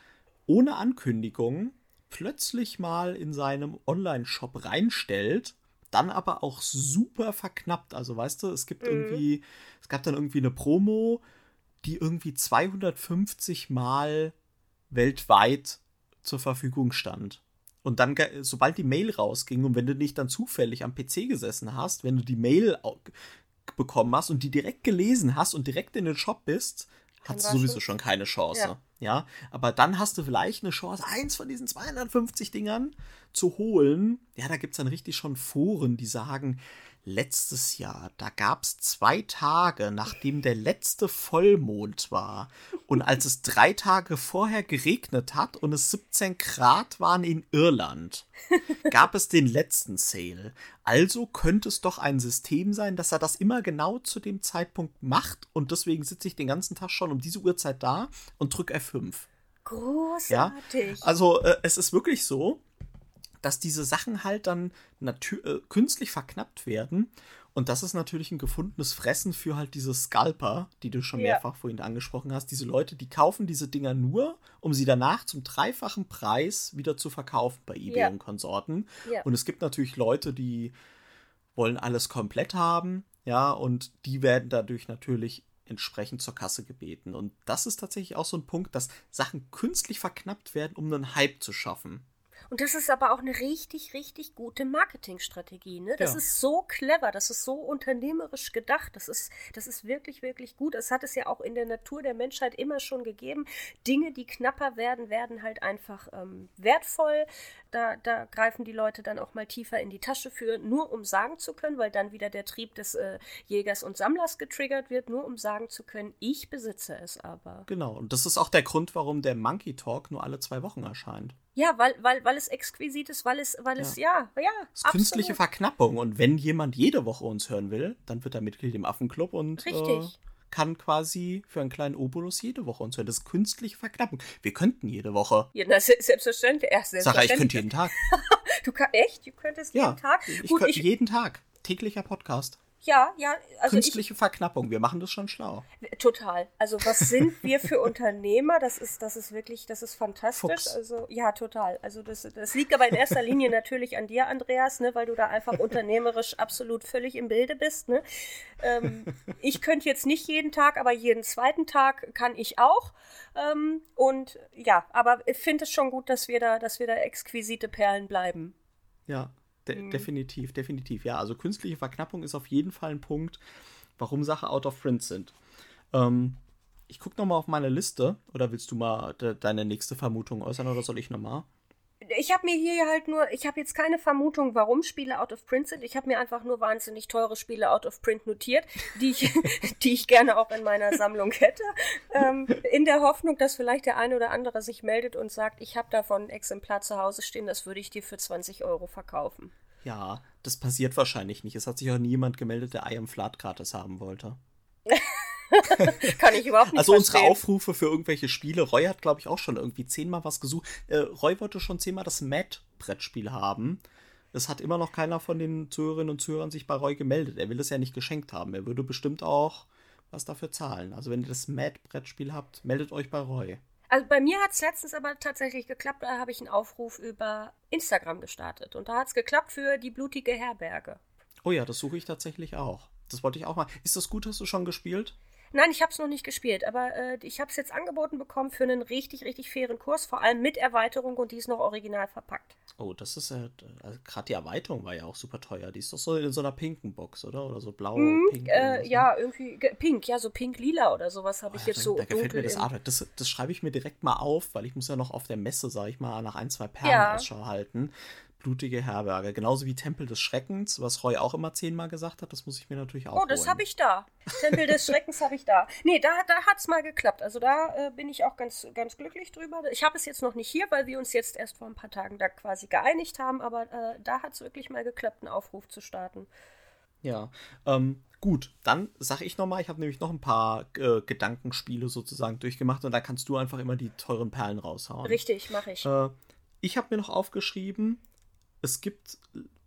ohne Ankündigung plötzlich mal in seinem Online-Shop reinstellt, dann aber auch super verknappt. Also weißt du, es gibt mhm. irgendwie, es gab dann irgendwie eine Promo, die irgendwie 250 Mal weltweit zur Verfügung stand. Und dann, sobald die Mail rausging und wenn du nicht dann zufällig am PC gesessen hast, wenn du die Mail bekommen hast und die direkt gelesen hast und direkt in den Shop bist, hat sowieso schon keine Chance. Ja. ja. aber dann hast du vielleicht eine Chance, eins von diesen 250 Dingern zu holen. Ja, da gibt es dann richtig schon Foren, die sagen, letztes Jahr, da gab es zwei Tage, nachdem der letzte Vollmond war und als es drei Tage vorher geregnet hat und es 17 Grad waren in Irland, gab es den letzten Sale. Also könnte es doch ein System sein, dass er das immer genau zu dem Zeitpunkt macht und deswegen sitze ich den ganzen Tag schon um diese Uhrzeit da und drücke F5. Großartig. Ja? Also äh, es ist wirklich so, dass diese Sachen halt dann äh, künstlich verknappt werden. Und das ist natürlich ein gefundenes Fressen für halt diese Scalper, die du schon ja. mehrfach vorhin angesprochen hast. Diese Leute, die kaufen diese Dinger nur, um sie danach zum dreifachen Preis wieder zu verkaufen bei eBay ja. und Konsorten. Ja. Und es gibt natürlich Leute, die wollen alles komplett haben, ja, und die werden dadurch natürlich entsprechend zur Kasse gebeten. Und das ist tatsächlich auch so ein Punkt, dass Sachen künstlich verknappt werden, um einen Hype zu schaffen. Und das ist aber auch eine richtig, richtig gute Marketingstrategie. Ne? Das ja. ist so clever, das ist so unternehmerisch gedacht. Das ist, das ist wirklich, wirklich gut. Es hat es ja auch in der Natur der Menschheit immer schon gegeben. Dinge, die knapper werden, werden halt einfach ähm, wertvoll. Da, da greifen die Leute dann auch mal tiefer in die Tasche für, nur um sagen zu können, weil dann wieder der Trieb des äh, Jägers und Sammlers getriggert wird, nur um sagen zu können, ich besitze es aber. Genau, und das ist auch der Grund, warum der Monkey Talk nur alle zwei Wochen erscheint. Ja, weil, weil, weil es exquisit ist, weil es, weil es, ja, ja. ja es ist künstliche Verknappung. Und wenn jemand jede Woche uns hören will, dann wird er Mitglied im Affenclub und äh, kann quasi für einen kleinen Obolus jede Woche uns hören. Das ist künstliche Verknappung. Wir könnten jede Woche. Ja, na, selbstverständlich. Ja, selbstverständlich. Sag ich könnte jeden Tag. du kannst, echt? Du könntest ja, jeden Tag? Ich Gut, ich, jeden Tag. Täglicher Podcast. Ja, ja. Also Künstliche ich, Verknappung, wir machen das schon schlau. Total. Also was sind wir für Unternehmer? Das ist, das ist wirklich, das ist fantastisch. Fuchs. Also ja, total. Also das, das liegt aber in erster Linie natürlich an dir, Andreas, ne, weil du da einfach unternehmerisch absolut völlig im Bilde bist. Ne? Ähm, ich könnte jetzt nicht jeden Tag, aber jeden zweiten Tag kann ich auch. Ähm, und ja, aber ich finde es schon gut, dass wir da, dass wir da exquisite Perlen bleiben. Ja, De mhm. Definitiv, definitiv. Ja, also künstliche Verknappung ist auf jeden Fall ein Punkt, warum Sachen out of print sind. Ähm, ich gucke nochmal auf meine Liste. Oder willst du mal de deine nächste Vermutung äußern oder soll ich nochmal? Ich habe mir hier halt nur, ich habe jetzt keine Vermutung, warum Spiele out of print sind. Ich habe mir einfach nur wahnsinnig teure Spiele out of print notiert, die ich, die ich gerne auch in meiner Sammlung hätte. Ähm, in der Hoffnung, dass vielleicht der eine oder andere sich meldet und sagt, ich habe davon ein Exemplar zu Hause stehen, das würde ich dir für 20 Euro verkaufen. Ja, das passiert wahrscheinlich nicht. Es hat sich auch niemand gemeldet, der I am Flat gratis haben wollte. Kann ich überhaupt nicht Also unsere verstehen. Aufrufe für irgendwelche Spiele. Roy hat, glaube ich, auch schon irgendwie zehnmal was gesucht. Äh, Roy wollte schon zehnmal das Mad-Brettspiel haben. Es hat immer noch keiner von den Zuhörerinnen und Zuhörern sich bei Roy gemeldet. Er will es ja nicht geschenkt haben. Er würde bestimmt auch was dafür zahlen. Also wenn ihr das Mad-Brettspiel habt, meldet euch bei Roy. Also bei mir hat es letztens aber tatsächlich geklappt. Da habe ich einen Aufruf über Instagram gestartet. Und da hat es geklappt für die blutige Herberge. Oh ja, das suche ich tatsächlich auch. Das wollte ich auch mal. Ist das gut? Hast du schon gespielt? Nein, ich habe es noch nicht gespielt, aber äh, ich habe es jetzt angeboten bekommen für einen richtig, richtig fairen Kurs, vor allem mit Erweiterung und die ist noch original verpackt. Oh, das ist ja, also gerade die Erweiterung war ja auch super teuer. Die ist doch so in so einer pinken Box, oder? Oder so blau, mm, pink. Äh, ja, irgendwie pink, ja, so pink-lila oder sowas habe oh, ich jetzt da, so. Da gefällt mir das Arbeit. Das, das schreibe ich mir direkt mal auf, weil ich muss ja noch auf der Messe, sag ich mal, nach ein, zwei Perlen ja. Ausschau halten blutige Herberge. Genauso wie Tempel des Schreckens, was Roy auch immer zehnmal gesagt hat. Das muss ich mir natürlich auch. Oh, das habe ich da. Tempel des Schreckens habe ich da. Nee, da, da hat es mal geklappt. Also da äh, bin ich auch ganz, ganz glücklich drüber. Ich habe es jetzt noch nicht hier, weil wir uns jetzt erst vor ein paar Tagen da quasi geeinigt haben. Aber äh, da hat es wirklich mal geklappt, einen Aufruf zu starten. Ja, ähm, gut, dann sage ich nochmal, ich habe nämlich noch ein paar äh, Gedankenspiele sozusagen durchgemacht und da kannst du einfach immer die teuren Perlen raushauen. Richtig, mache ich. Äh, ich habe mir noch aufgeschrieben, es gibt,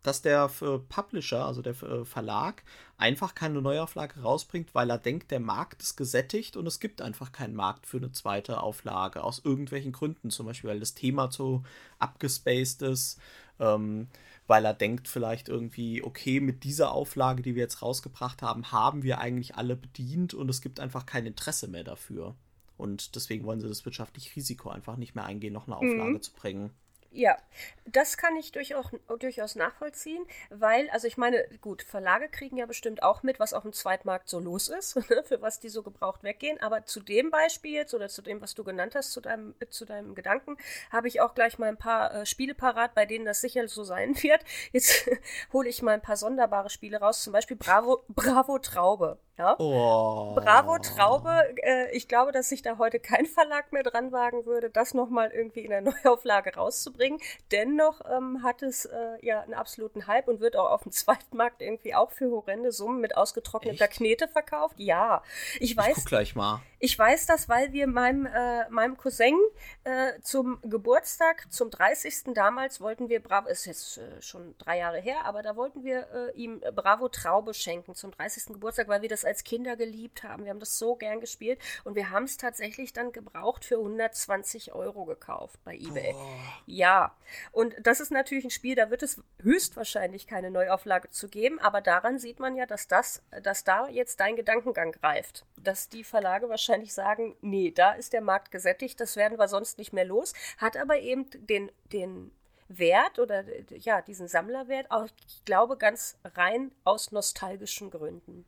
dass der Publisher, also der äh, Verlag, einfach keine Neuauflage rausbringt, weil er denkt, der Markt ist gesättigt und es gibt einfach keinen Markt für eine zweite Auflage. Aus irgendwelchen Gründen, zum Beispiel, weil das Thema so abgespaced ist, ähm, weil er denkt vielleicht irgendwie, okay, mit dieser Auflage, die wir jetzt rausgebracht haben, haben wir eigentlich alle bedient und es gibt einfach kein Interesse mehr dafür. Und deswegen wollen sie das wirtschaftliche Risiko einfach nicht mehr eingehen, noch eine Auflage mhm. zu bringen. Ja, das kann ich durchaus, durchaus nachvollziehen, weil, also ich meine, gut, Verlage kriegen ja bestimmt auch mit, was auf dem Zweitmarkt so los ist, ne, für was die so gebraucht weggehen. Aber zu dem Beispiel jetzt oder zu dem, was du genannt hast, zu deinem, zu deinem Gedanken, habe ich auch gleich mal ein paar äh, Spiele parat, bei denen das sicher so sein wird. Jetzt hole ich mal ein paar sonderbare Spiele raus, zum Beispiel Bravo, Bravo Traube. Ja? Oh. Bravo Traube. Äh, ich glaube, dass sich da heute kein Verlag mehr dran wagen würde, das nochmal irgendwie in der Neuauflage rauszubringen. Dennoch ähm, hat es äh, ja einen absoluten Hype und wird auch auf dem Zweitmarkt irgendwie auch für horrende Summen mit ausgetrockneter Echt? Knete verkauft. Ja, ich weiß. Ich guck gleich mal. Ich weiß das, weil wir meinem, äh, meinem Cousin äh, zum Geburtstag, zum 30. damals wollten wir Bravo, ist jetzt äh, schon drei Jahre her, aber da wollten wir äh, ihm Bravo Traube schenken zum 30. Geburtstag, weil wir das als Kinder geliebt haben. Wir haben das so gern gespielt und wir haben es tatsächlich dann gebraucht für 120 Euro gekauft bei eBay. Boah. Ja, und das ist natürlich ein Spiel, da wird es höchstwahrscheinlich keine Neuauflage zu geben, aber daran sieht man ja, dass das, dass da jetzt dein Gedankengang greift, dass die Verlage wahrscheinlich wahrscheinlich sagen, nee, da ist der Markt gesättigt, das werden wir sonst nicht mehr los, hat aber eben den, den Wert oder ja, diesen Sammlerwert, auch, ich glaube, ganz rein aus nostalgischen Gründen.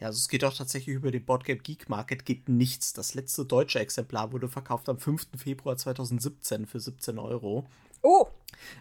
Ja, also es geht auch tatsächlich über den Boardgame Geek Market, geht nichts. Das letzte deutsche Exemplar wurde verkauft am 5. Februar 2017 für 17 Euro. Oh!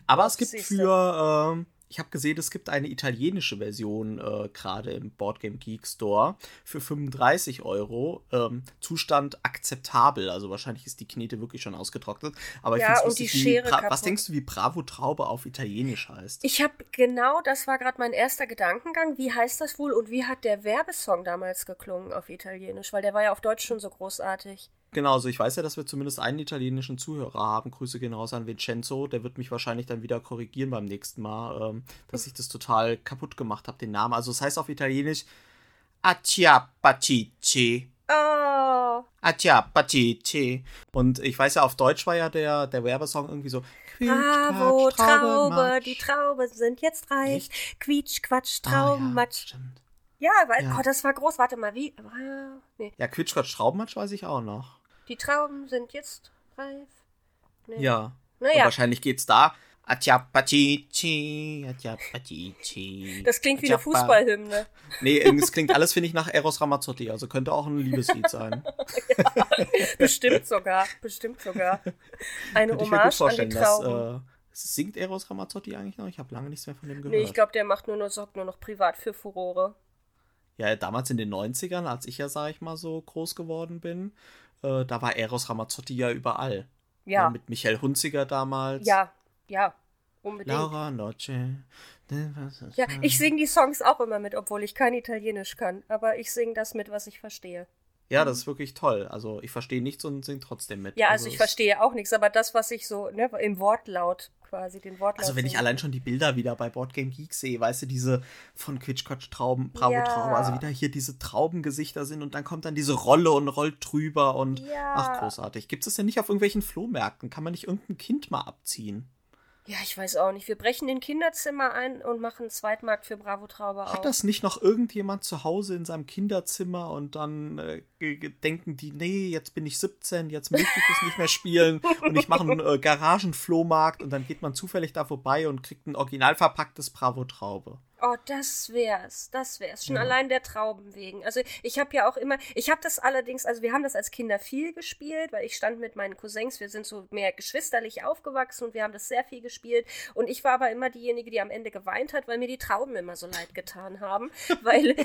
Aber es gibt für, ähm, ich habe gesehen, es gibt eine italienische Version äh, gerade im Boardgame Geek Store für 35 Euro. Ähm, Zustand akzeptabel. Also wahrscheinlich ist die Knete wirklich schon ausgetrocknet. Aber ja, ich und die Schere Was denkst du, wie Bravo Traube auf Italienisch heißt? Ich habe genau, das war gerade mein erster Gedankengang. Wie heißt das wohl und wie hat der Werbesong damals geklungen auf Italienisch? Weil der war ja auf Deutsch schon so großartig. Genau, also ich weiß ja, dass wir zumindest einen italienischen Zuhörer haben. Grüße gehen raus an Vincenzo. Der wird mich wahrscheinlich dann wieder korrigieren beim nächsten Mal, ähm, dass ich das total kaputt gemacht habe, den Namen. Also es heißt auf Italienisch Acciapatici. Oh. Acciapatici. Und ich weiß ja, auf Deutsch war ja der, der Werbesong irgendwie so Bravo, Traube, Traube die Trauben sind jetzt reich. Echt? Quietsch, Quatsch, Traubenmatsch. Ah, ja, ja, weil, ja. Oh, das war groß. Warte mal, wie? Nee. Ja, Quitsch, Quatsch, Traubenmatsch weiß ich auch noch. Die Trauben sind jetzt reif. Nee. Ja. Naja. Und wahrscheinlich geht's da. Atjapatici, Atjapatici. Das klingt wie eine Fußballhymne. Nee, es klingt alles, finde ich, nach Eros Ramazzotti. Also könnte auch ein Liebeslied sein. ja, bestimmt sogar. Bestimmt sogar. Eine Könnte Hommage an die Trauben. Dass, äh, singt Eros Ramazzotti eigentlich noch? Ich habe lange nichts mehr von dem gehört. Nee, ich glaube, der macht nur noch, sorgt nur noch privat für Furore. Ja, damals in den 90ern, als ich ja, sag ich mal, so groß geworden bin, äh, da war Eros Ramazzotti ja überall. Ja. ja. Mit Michael Hunziger damals. Ja, ja, unbedingt. Laura Noce. Ja, ich singe die Songs auch immer mit, obwohl ich kein Italienisch kann. Aber ich singe das mit, was ich verstehe. Ja, das ist wirklich toll. Also ich verstehe nichts und singe trotzdem mit. Ja, also, also ich verstehe auch nichts, aber das, was ich so ne, im Wortlaut quasi, den Wortlaut. Also wenn ich allein schon die Bilder wieder bei Boardgame Geek sehe, weißt du, diese von Quitschquatsch Trauben, Bravo ja. Traube, also wieder hier diese Traubengesichter sind und dann kommt dann diese Rolle und rollt drüber und ja. ach großartig. Gibt es das denn nicht auf irgendwelchen Flohmärkten? Kann man nicht irgendein Kind mal abziehen? Ja, ich weiß auch nicht. Wir brechen in Kinderzimmer ein und machen einen Zweitmarkt für Bravo Traube auf. Hat das nicht noch irgendjemand zu Hause in seinem Kinderzimmer und dann äh, denken die, nee, jetzt bin ich 17, jetzt möchte ich das nicht mehr spielen und ich mache einen äh, Garagenflohmarkt und dann geht man zufällig da vorbei und kriegt ein original verpacktes Bravo Traube. Oh, das wär's, das wär's. Schon ja. allein der Trauben wegen. Also ich habe ja auch immer, ich habe das allerdings, also wir haben das als Kinder viel gespielt, weil ich stand mit meinen Cousins, wir sind so mehr geschwisterlich aufgewachsen und wir haben das sehr viel gespielt. Und ich war aber immer diejenige, die am Ende geweint hat, weil mir die Trauben immer so leid getan haben. weil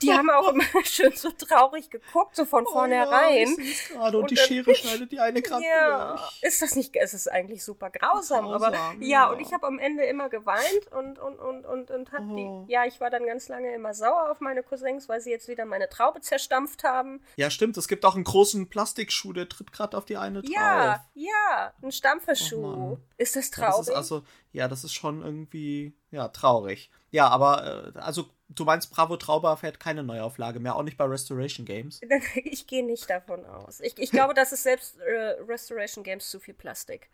die haben auch immer schön so traurig geguckt, so von oh, vornherein. Ja, und, und, die dann, Schere schneidet die eine gerade ja, durch. Ist das nicht, es ist eigentlich super grausam, grausam aber ja, ja, und ich habe am Ende immer geweint und, und, und, und, und hat oh. die die, ja, ich war dann ganz lange immer sauer auf meine Cousins, weil sie jetzt wieder meine Traube zerstampft haben. Ja, stimmt. Es gibt auch einen großen Plastikschuh, der tritt gerade auf die eine Traube. Ja, ja, ein Stampferschuh. Oh ist das traurig? Ja, das ist also, ja, das ist schon irgendwie, ja, traurig. Ja, aber, äh, also, du meinst, Bravo Traube erfährt keine Neuauflage mehr, auch nicht bei Restoration Games? Ich gehe nicht davon aus. Ich, ich glaube, das ist selbst äh, Restoration Games zu viel Plastik.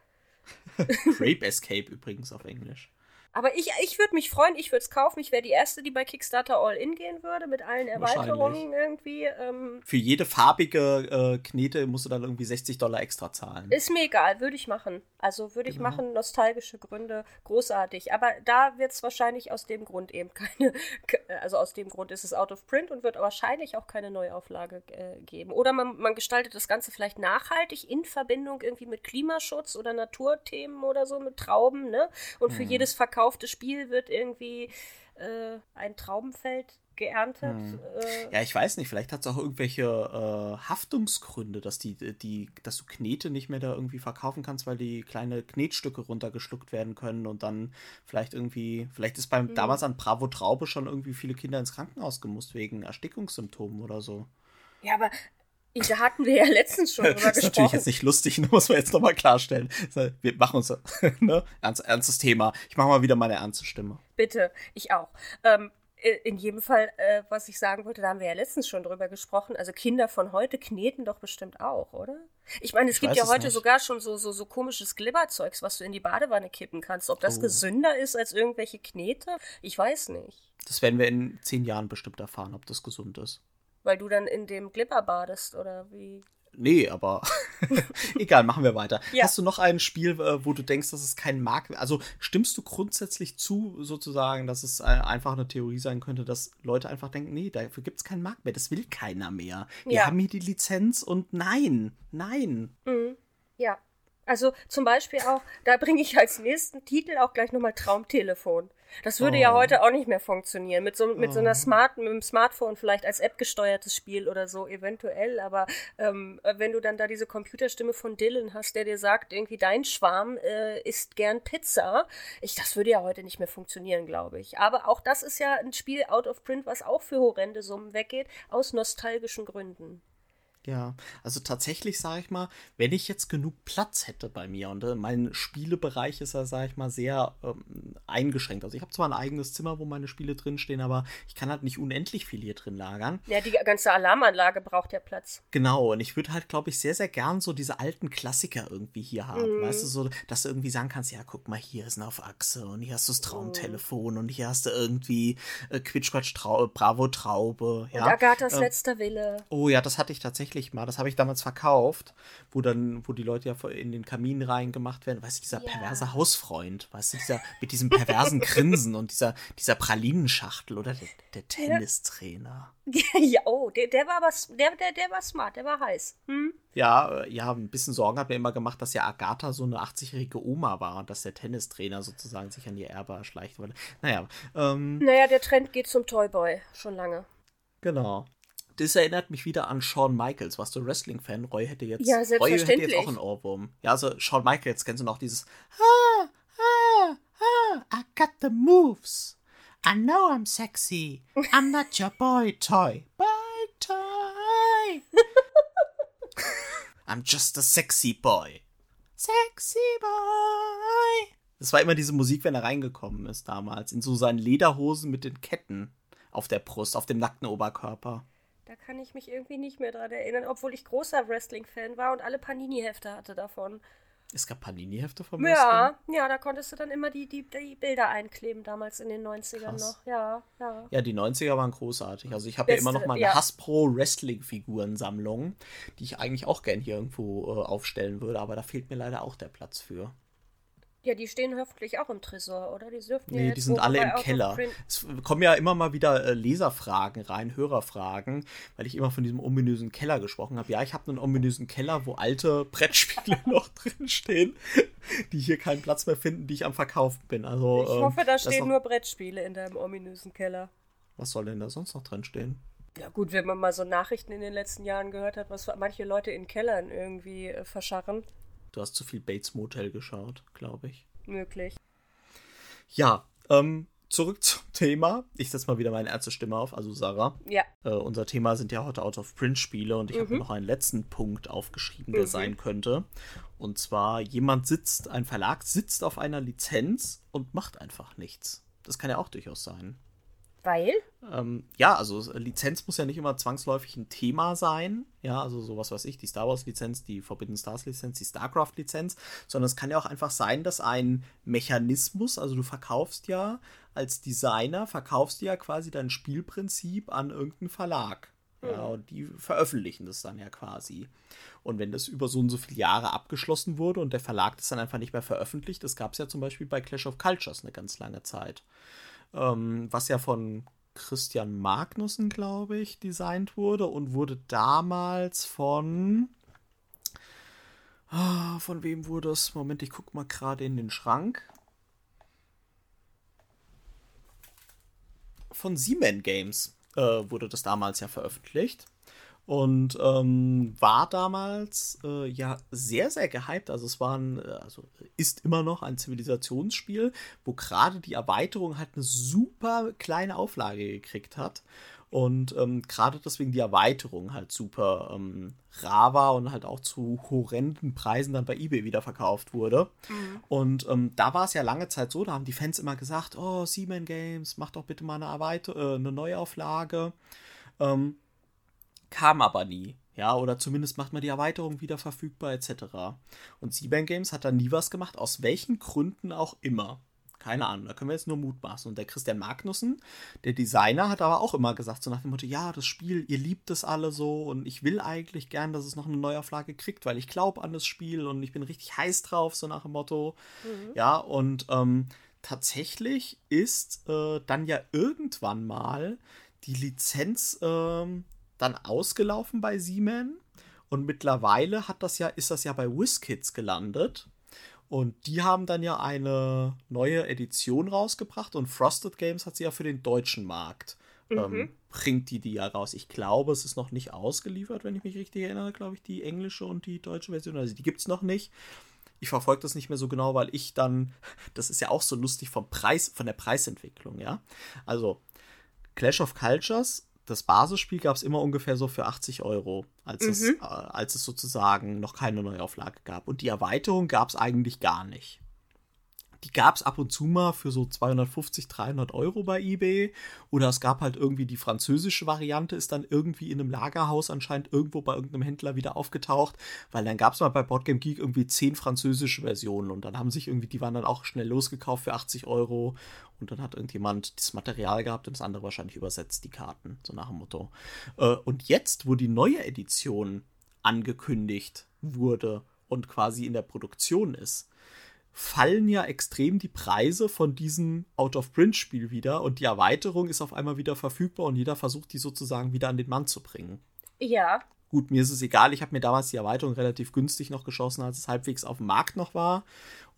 Grape Escape übrigens auf Englisch. Aber ich, ich würde mich freuen, ich würde es kaufen. Ich wäre die Erste, die bei Kickstarter All-In gehen würde, mit allen Erweiterungen irgendwie. Ähm. Für jede farbige äh, Knete musst du dann irgendwie 60 Dollar extra zahlen. Ist mir egal, würde ich machen. Also würde genau. ich machen, nostalgische Gründe, großartig. Aber da wird es wahrscheinlich aus dem Grund eben keine, also aus dem Grund ist es out of print und wird wahrscheinlich auch keine Neuauflage äh, geben. Oder man, man gestaltet das Ganze vielleicht nachhaltig in Verbindung irgendwie mit Klimaschutz oder Naturthemen oder so, mit Trauben, ne? Und für hm. jedes verkaufte Spiel wird irgendwie äh, ein Traubenfeld geerntet. Hm. Äh, ja, ich weiß nicht, vielleicht hat es auch irgendwelche äh, Haftungsgründe, dass die, die, dass du Knete nicht mehr da irgendwie verkaufen kannst, weil die kleine Knetstücke runtergeschluckt werden können und dann vielleicht irgendwie, vielleicht ist beim hm. damals an Bravo Traube schon irgendwie viele Kinder ins Krankenhaus gemusst wegen Erstickungssymptomen oder so. Ja, aber da hatten wir ja letztens schon drüber gesprochen. Das ist natürlich jetzt nicht lustig, muss man jetzt nochmal klarstellen. Wir machen uns, ne? Ernst, ernstes Thema. Ich mache mal wieder meine ernste Stimme. Bitte, ich auch. Ähm, äh, in jedem Fall, äh, was ich sagen wollte, da haben wir ja letztens schon drüber gesprochen. Also Kinder von heute kneten doch bestimmt auch, oder? Ich meine, es ich gibt ja heute nicht. sogar schon so, so, so komisches Glibberzeugs, was du in die Badewanne kippen kannst. Ob das oh. gesünder ist als irgendwelche Knete, ich weiß nicht. Das werden wir in zehn Jahren bestimmt erfahren, ob das gesund ist. Weil du dann in dem Glibber badest, oder wie? Nee, aber egal, machen wir weiter. Ja. Hast du noch ein Spiel, äh, wo du denkst, dass es keinen Markt Also stimmst du grundsätzlich zu, sozusagen, dass es einfach eine Theorie sein könnte, dass Leute einfach denken, nee, dafür gibt es keinen Markt mehr, das will keiner mehr. Wir ja. haben hier die Lizenz und nein, nein. Mhm. Ja. Also zum Beispiel auch, da bringe ich als nächsten Titel auch gleich nochmal Traumtelefon. Das würde oh. ja heute auch nicht mehr funktionieren. Mit so, mit oh. so einer oh. Smart, mit einem Smartphone vielleicht als App gesteuertes Spiel oder so, eventuell. Aber ähm, wenn du dann da diese Computerstimme von Dylan hast, der dir sagt, irgendwie dein Schwarm äh, isst gern Pizza, ich, das würde ja heute nicht mehr funktionieren, glaube ich. Aber auch das ist ja ein Spiel out of print, was auch für horrende Summen weggeht, aus nostalgischen Gründen. Ja, also tatsächlich sage ich mal, wenn ich jetzt genug Platz hätte bei mir und äh, mein Spielebereich ist ja, sage ich mal, sehr ähm, eingeschränkt. Also ich habe zwar ein eigenes Zimmer, wo meine Spiele drinstehen, aber ich kann halt nicht unendlich viel hier drin lagern. Ja, die ganze Alarmanlage braucht ja Platz. Genau, und ich würde halt, glaube ich, sehr, sehr gern so diese alten Klassiker irgendwie hier haben. Mhm. Weißt du, so, dass du irgendwie sagen kannst, ja, guck mal, hier ist ein auf Achse und hier hast du das Traumtelefon mhm. und hier hast du irgendwie äh, Quitschquatsch Trau Bravo Traube. Ja? Und Agathas ähm, letzter Wille. Oh ja, das hatte ich tatsächlich tatsächlich mal. Das habe ich damals verkauft, wo dann, wo die Leute ja in den Kamin reingemacht werden. Weißt du, dieser ja. perverse Hausfreund, weißt du, dieser mit diesem perversen Grinsen und dieser, dieser Pralinenschachtel oder der, der Tennistrainer. Ja, oh, der, der war aber, der, der, der war smart, der war heiß. Hm? Ja, äh, ja, ein bisschen Sorgen hat mir immer gemacht, dass ja Agatha so eine 80-jährige Oma war und dass der Tennistrainer sozusagen sich an ihr Erbe erschleicht. Naja, ähm, Naja, der Trend geht zum Toyboy, schon lange. Genau das erinnert mich wieder an Shawn Michaels. Warst du Wrestling-Fan? Roy hätte jetzt, ja, Roy hätte jetzt auch einen Ohrwurm. Ja, also Shawn Michaels kennst du noch dieses ah, ah, ah, I got the moves. I know I'm sexy. I'm not your boy toy. Boy toy. I'm just a sexy boy. Sexy boy. Das war immer diese Musik, wenn er reingekommen ist damals. In so seinen Lederhosen mit den Ketten auf der Brust, auf dem nackten Oberkörper. Da kann ich mich irgendwie nicht mehr dran erinnern, obwohl ich großer Wrestling-Fan war und alle Panini-Hefte hatte davon. Es gab Panini-Hefte vom Ja, ja, da konntest du dann immer die, die, die Bilder einkleben, damals in den 90ern Krass. noch. Ja, ja. Ja, die 90er waren großartig. Also ich habe ja immer noch mal eine ja. Hasbro Wrestling-Figurensammlung, die ich eigentlich auch gern hier irgendwo äh, aufstellen würde, aber da fehlt mir leider auch der Platz für. Ja, die stehen hoffentlich auch im Tresor, oder? Die dürften nee, ja die sind alle im Keller. Es kommen ja immer mal wieder äh, Leserfragen rein, Hörerfragen, weil ich immer von diesem ominösen Keller gesprochen habe. Ja, ich habe einen ominösen Keller, wo alte Brettspiele noch drin stehen, die hier keinen Platz mehr finden, die ich am Verkaufen bin. Also, ich ähm, hoffe, da stehen noch... nur Brettspiele in deinem ominösen Keller. Was soll denn da sonst noch drin stehen? Ja gut, wenn man mal so Nachrichten in den letzten Jahren gehört hat, was manche Leute in Kellern irgendwie äh, verscharren. Du hast zu viel Bates Motel geschaut, glaube ich. Möglich. Ja, ähm, zurück zum Thema. Ich setze mal wieder meine Ärztestimme auf, also Sarah. Ja. Äh, unser Thema sind ja heute Out-of-Print-Spiele und ich mhm. habe noch einen letzten Punkt aufgeschrieben, der mhm. sein könnte. Und zwar, jemand sitzt, ein Verlag sitzt auf einer Lizenz und macht einfach nichts. Das kann ja auch durchaus sein. Weil? Ähm, ja, also Lizenz muss ja nicht immer zwangsläufig ein Thema sein. Ja, also sowas weiß ich, die Star Wars Lizenz, die Forbidden Stars Lizenz, die StarCraft Lizenz, sondern es kann ja auch einfach sein, dass ein Mechanismus, also du verkaufst ja als Designer, verkaufst du ja quasi dein Spielprinzip an irgendeinen Verlag. Ja, mhm. und die veröffentlichen das dann ja quasi. Und wenn das über so und so viele Jahre abgeschlossen wurde und der Verlag das dann einfach nicht mehr veröffentlicht, das gab es ja zum Beispiel bei Clash of Cultures eine ganz lange Zeit ähm, was ja von Christian Magnussen, glaube ich, designt wurde und wurde damals von. Ah, von wem wurde es? Moment, ich gucke mal gerade in den Schrank. Von Siemens Games äh, wurde das damals ja veröffentlicht und ähm, war damals äh, ja sehr, sehr gehypt. Also es war ein, äh, also ist immer noch ein Zivilisationsspiel, wo gerade die Erweiterung halt eine super kleine Auflage gekriegt hat. Und ähm, gerade deswegen die Erweiterung halt super ähm, rar war und halt auch zu horrenden Preisen dann bei eBay wieder verkauft wurde. Mhm. Und ähm, da war es ja lange Zeit so, da haben die Fans immer gesagt, oh, Seaman Games, mach doch bitte mal eine, Erweiter äh, eine Neuauflage. Ähm, kam aber nie. Ja, oder zumindest macht man die Erweiterung wieder verfügbar, etc. Und Seabank Games hat da nie was gemacht, aus welchen Gründen auch immer. Keine Ahnung, da können wir jetzt nur mutmaßen. Und der Christian Magnussen, der Designer, hat aber auch immer gesagt, so nach dem Motto, ja, das Spiel, ihr liebt es alle so und ich will eigentlich gern, dass es noch eine Neuauflage kriegt, weil ich glaube an das Spiel und ich bin richtig heiß drauf, so nach dem Motto. Mhm. Ja, und ähm, tatsächlich ist äh, dann ja irgendwann mal die Lizenz ähm, dann ausgelaufen bei Siemens und mittlerweile hat das ja, ist das ja bei WizKids gelandet. Und die haben dann ja eine neue Edition rausgebracht und Frosted Games hat sie ja für den deutschen Markt. Ähm, mhm. Ähm, bringt die die ja raus. Ich glaube, es ist noch nicht ausgeliefert, wenn ich mich richtig erinnere, glaube ich, die englische und die deutsche Version. Also die gibt es noch nicht. Ich verfolge das nicht mehr so genau, weil ich dann, das ist ja auch so lustig vom Preis, von der Preisentwicklung, ja. Also Clash of Cultures das Basisspiel gab es immer ungefähr so für 80 Euro, als, mhm. es, äh, als es sozusagen noch keine Neuauflage gab. Und die Erweiterung gab es eigentlich gar nicht. Die gab es ab und zu mal für so 250, 300 Euro bei eBay. Oder es gab halt irgendwie die französische Variante, ist dann irgendwie in einem Lagerhaus anscheinend irgendwo bei irgendeinem Händler wieder aufgetaucht. Weil dann gab es mal bei Boardgame Geek irgendwie zehn französische Versionen. Und dann haben sich irgendwie, die waren dann auch schnell losgekauft für 80 Euro. Und dann hat irgendjemand das Material gehabt und das andere wahrscheinlich übersetzt, die Karten. So nach dem Motto. Äh, und jetzt, wo die neue Edition angekündigt wurde und quasi in der Produktion ist, fallen ja extrem die Preise von diesem Out-of-Print-Spiel wieder und die Erweiterung ist auf einmal wieder verfügbar und jeder versucht, die sozusagen wieder an den Mann zu bringen. Ja. Gut, mir ist es egal, ich habe mir damals die Erweiterung relativ günstig noch geschossen, als es halbwegs auf dem Markt noch war.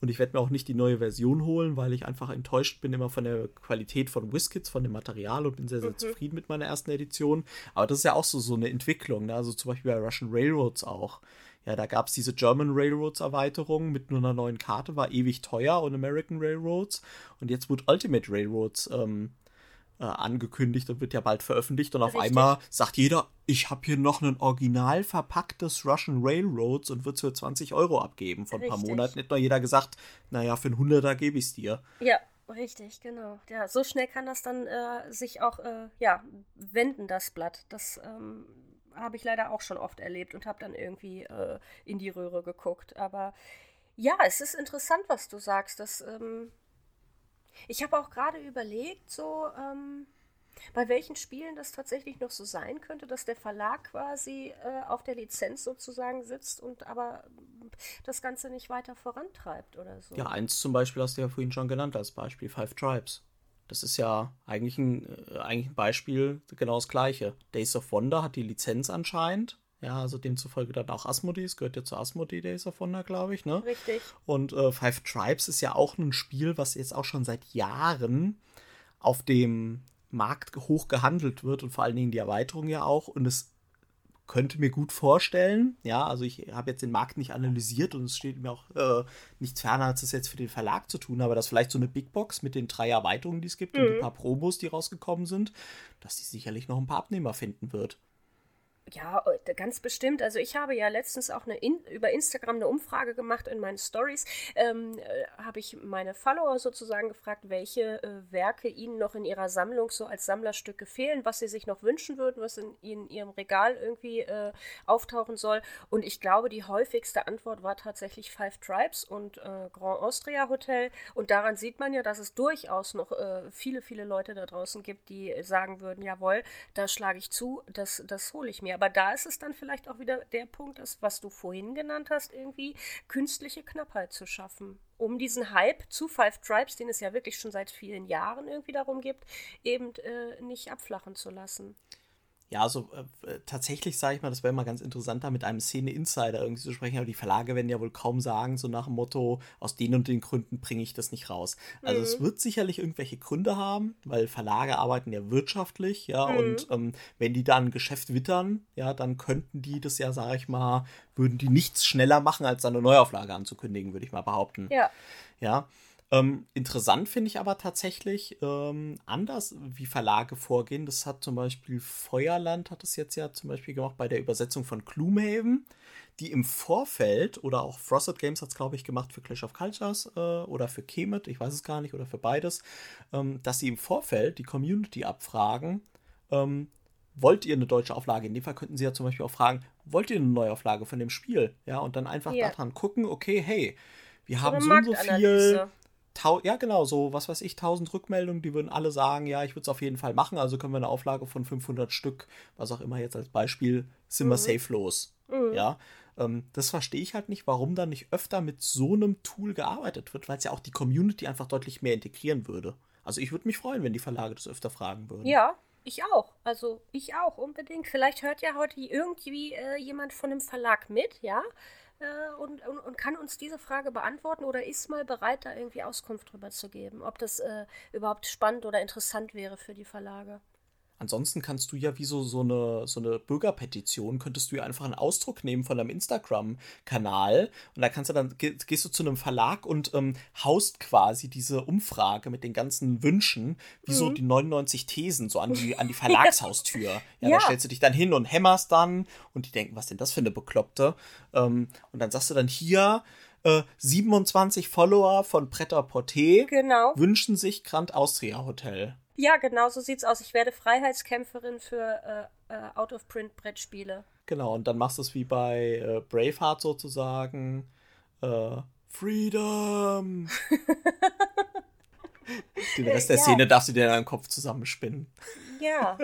Und ich werde mir auch nicht die neue Version holen, weil ich einfach enttäuscht bin immer von der Qualität von WizKids, von dem Material und bin sehr, sehr mhm. zufrieden mit meiner ersten Edition. Aber das ist ja auch so, so eine Entwicklung, ne? also zum Beispiel bei Russian Railroads auch. Ja, da gab es diese German Railroads Erweiterung mit nur einer neuen Karte, war ewig teuer und American Railroads. Und jetzt wurde Ultimate Railroads ähm, äh, angekündigt und wird ja bald veröffentlicht. Und auf Richtig. einmal sagt jeder, ich habe hier noch ein original verpacktes Russian Railroads und wird es für 20 Euro abgeben. Vor ein paar Monaten hätte noch jeder gesagt, naja, für ein Hunderter gebe ich es dir. Ja, Richtig, genau. Ja, so schnell kann das dann äh, sich auch äh, ja, wenden, das Blatt. Das ähm, habe ich leider auch schon oft erlebt und habe dann irgendwie äh, in die Röhre geguckt. Aber ja, es ist interessant, was du sagst. Dass, ähm, ich habe auch gerade überlegt, so ähm, bei welchen Spielen das tatsächlich noch so sein könnte, dass der Verlag quasi äh, auf der Lizenz sozusagen sitzt und aber das Ganze nicht weiter vorantreibt oder so. Ja, eins zum Beispiel hast du ja vorhin schon genannt als Beispiel, Five Tribes. Das ist ja eigentlich ein, äh, eigentlich ein Beispiel, genau das gleiche. Days of Wonder hat die Lizenz anscheinend. Ja, also demzufolge dann auch Asmodee. Es gehört ja zu Asmodee Days of Wonder, glaube ich, ne? Richtig. Und äh, Five Tribes ist ja auch ein Spiel, was jetzt auch schon seit Jahren auf dem Markt hoch gehandelt wird und vor allen Dingen die Erweiterung ja auch. Und es könnte mir gut vorstellen. Ja, also ich habe jetzt den Markt nicht analysiert und es steht mir auch äh, nichts ferner, als das jetzt für den Verlag zu tun, aber dass vielleicht so eine Big Box mit den drei Erweiterungen, die es gibt mhm. und ein paar Promos, die rausgekommen sind, dass die sicherlich noch ein paar Abnehmer finden wird. Ja, äh, ganz bestimmt. Also ich habe ja letztens auch eine in, über Instagram eine Umfrage gemacht in meinen Stories. Ähm, äh, habe ich meine Follower sozusagen gefragt, welche äh, Werke ihnen noch in ihrer Sammlung so als Sammlerstücke fehlen, was sie sich noch wünschen würden, was in, in ihrem Regal irgendwie äh, auftauchen soll. Und ich glaube, die häufigste Antwort war tatsächlich Five Tribes und äh, Grand Austria Hotel. Und daran sieht man ja, dass es durchaus noch viele, viele Leute da draußen gibt, die sagen würden, jawohl, da schlage ich zu, das, das hole ich mir aber da ist es dann vielleicht auch wieder der Punkt, dass, was du vorhin genannt hast, irgendwie künstliche Knappheit zu schaffen, um diesen Hype zu Five Tribes, den es ja wirklich schon seit vielen Jahren irgendwie darum gibt, eben äh, nicht abflachen zu lassen. Ja, also äh, tatsächlich sage ich mal, das wäre mal ganz interessant, da mit einem Szene-Insider irgendwie zu sprechen, aber die Verlage werden ja wohl kaum sagen, so nach dem Motto, aus den und den Gründen bringe ich das nicht raus. Also mhm. es wird sicherlich irgendwelche Gründe haben, weil Verlage arbeiten ja wirtschaftlich, ja, mhm. und ähm, wenn die dann ein Geschäft wittern, ja, dann könnten die das ja, sage ich mal, würden die nichts schneller machen, als eine Neuauflage anzukündigen, würde ich mal behaupten. Ja. Ja. Ähm, interessant finde ich aber tatsächlich ähm, anders, wie Verlage vorgehen. Das hat zum Beispiel Feuerland hat es jetzt ja zum Beispiel gemacht bei der Übersetzung von Gloomhaven, die im Vorfeld oder auch Frosted Games hat es glaube ich gemacht für Clash of Cultures äh, oder für Kemet, ich weiß es gar nicht oder für beides, ähm, dass sie im Vorfeld die Community abfragen. Ähm, wollt ihr eine deutsche Auflage? In dem Fall könnten sie ja zum Beispiel auch fragen, wollt ihr eine Neuauflage von dem Spiel? Ja, und dann einfach yeah. daran gucken, okay, hey, wir haben so und so viel ja, genau, so, was weiß ich, 1000 Rückmeldungen, die würden alle sagen, ja, ich würde es auf jeden Fall machen, also können wir eine Auflage von 500 Stück, was auch immer jetzt als Beispiel, sind wir safe los. Ja, ähm, das verstehe ich halt nicht, warum da nicht öfter mit so einem Tool gearbeitet wird, weil es ja auch die Community einfach deutlich mehr integrieren würde. Also ich würde mich freuen, wenn die Verlage das öfter fragen würden. Ja, ich auch. Also ich auch unbedingt. Vielleicht hört ja heute irgendwie äh, jemand von einem Verlag mit, ja, äh, und, und, und, kann uns diese Frage beantworten oder ist mal bereit, da irgendwie Auskunft drüber zu geben, ob das äh, überhaupt spannend oder interessant wäre für die Verlage. Ansonsten kannst du ja wie so, so, eine, so eine Bürgerpetition, könntest du ja einfach einen Ausdruck nehmen von deinem Instagram-Kanal und da kannst du dann, gehst du zu einem Verlag und ähm, haust quasi diese Umfrage mit den ganzen Wünschen, wie mhm. so die 99 Thesen, so an die, an die Verlagshaustür. Ja, ja, da stellst du dich dann hin und hämmerst dann und die denken, was denn das für eine Bekloppte? Ähm, und dann sagst du dann hier, äh, 27 Follower von Bretter Porté genau. wünschen sich Grand Austria Hotel. Ja, genau so sieht's aus. Ich werde Freiheitskämpferin für äh, äh, Out-of-Print-Brettspiele. Genau, und dann machst du es wie bei äh, Braveheart sozusagen. Äh, Freedom! Den Rest der ja. Szene darfst du dir in deinem Kopf zusammenspinnen. Ja,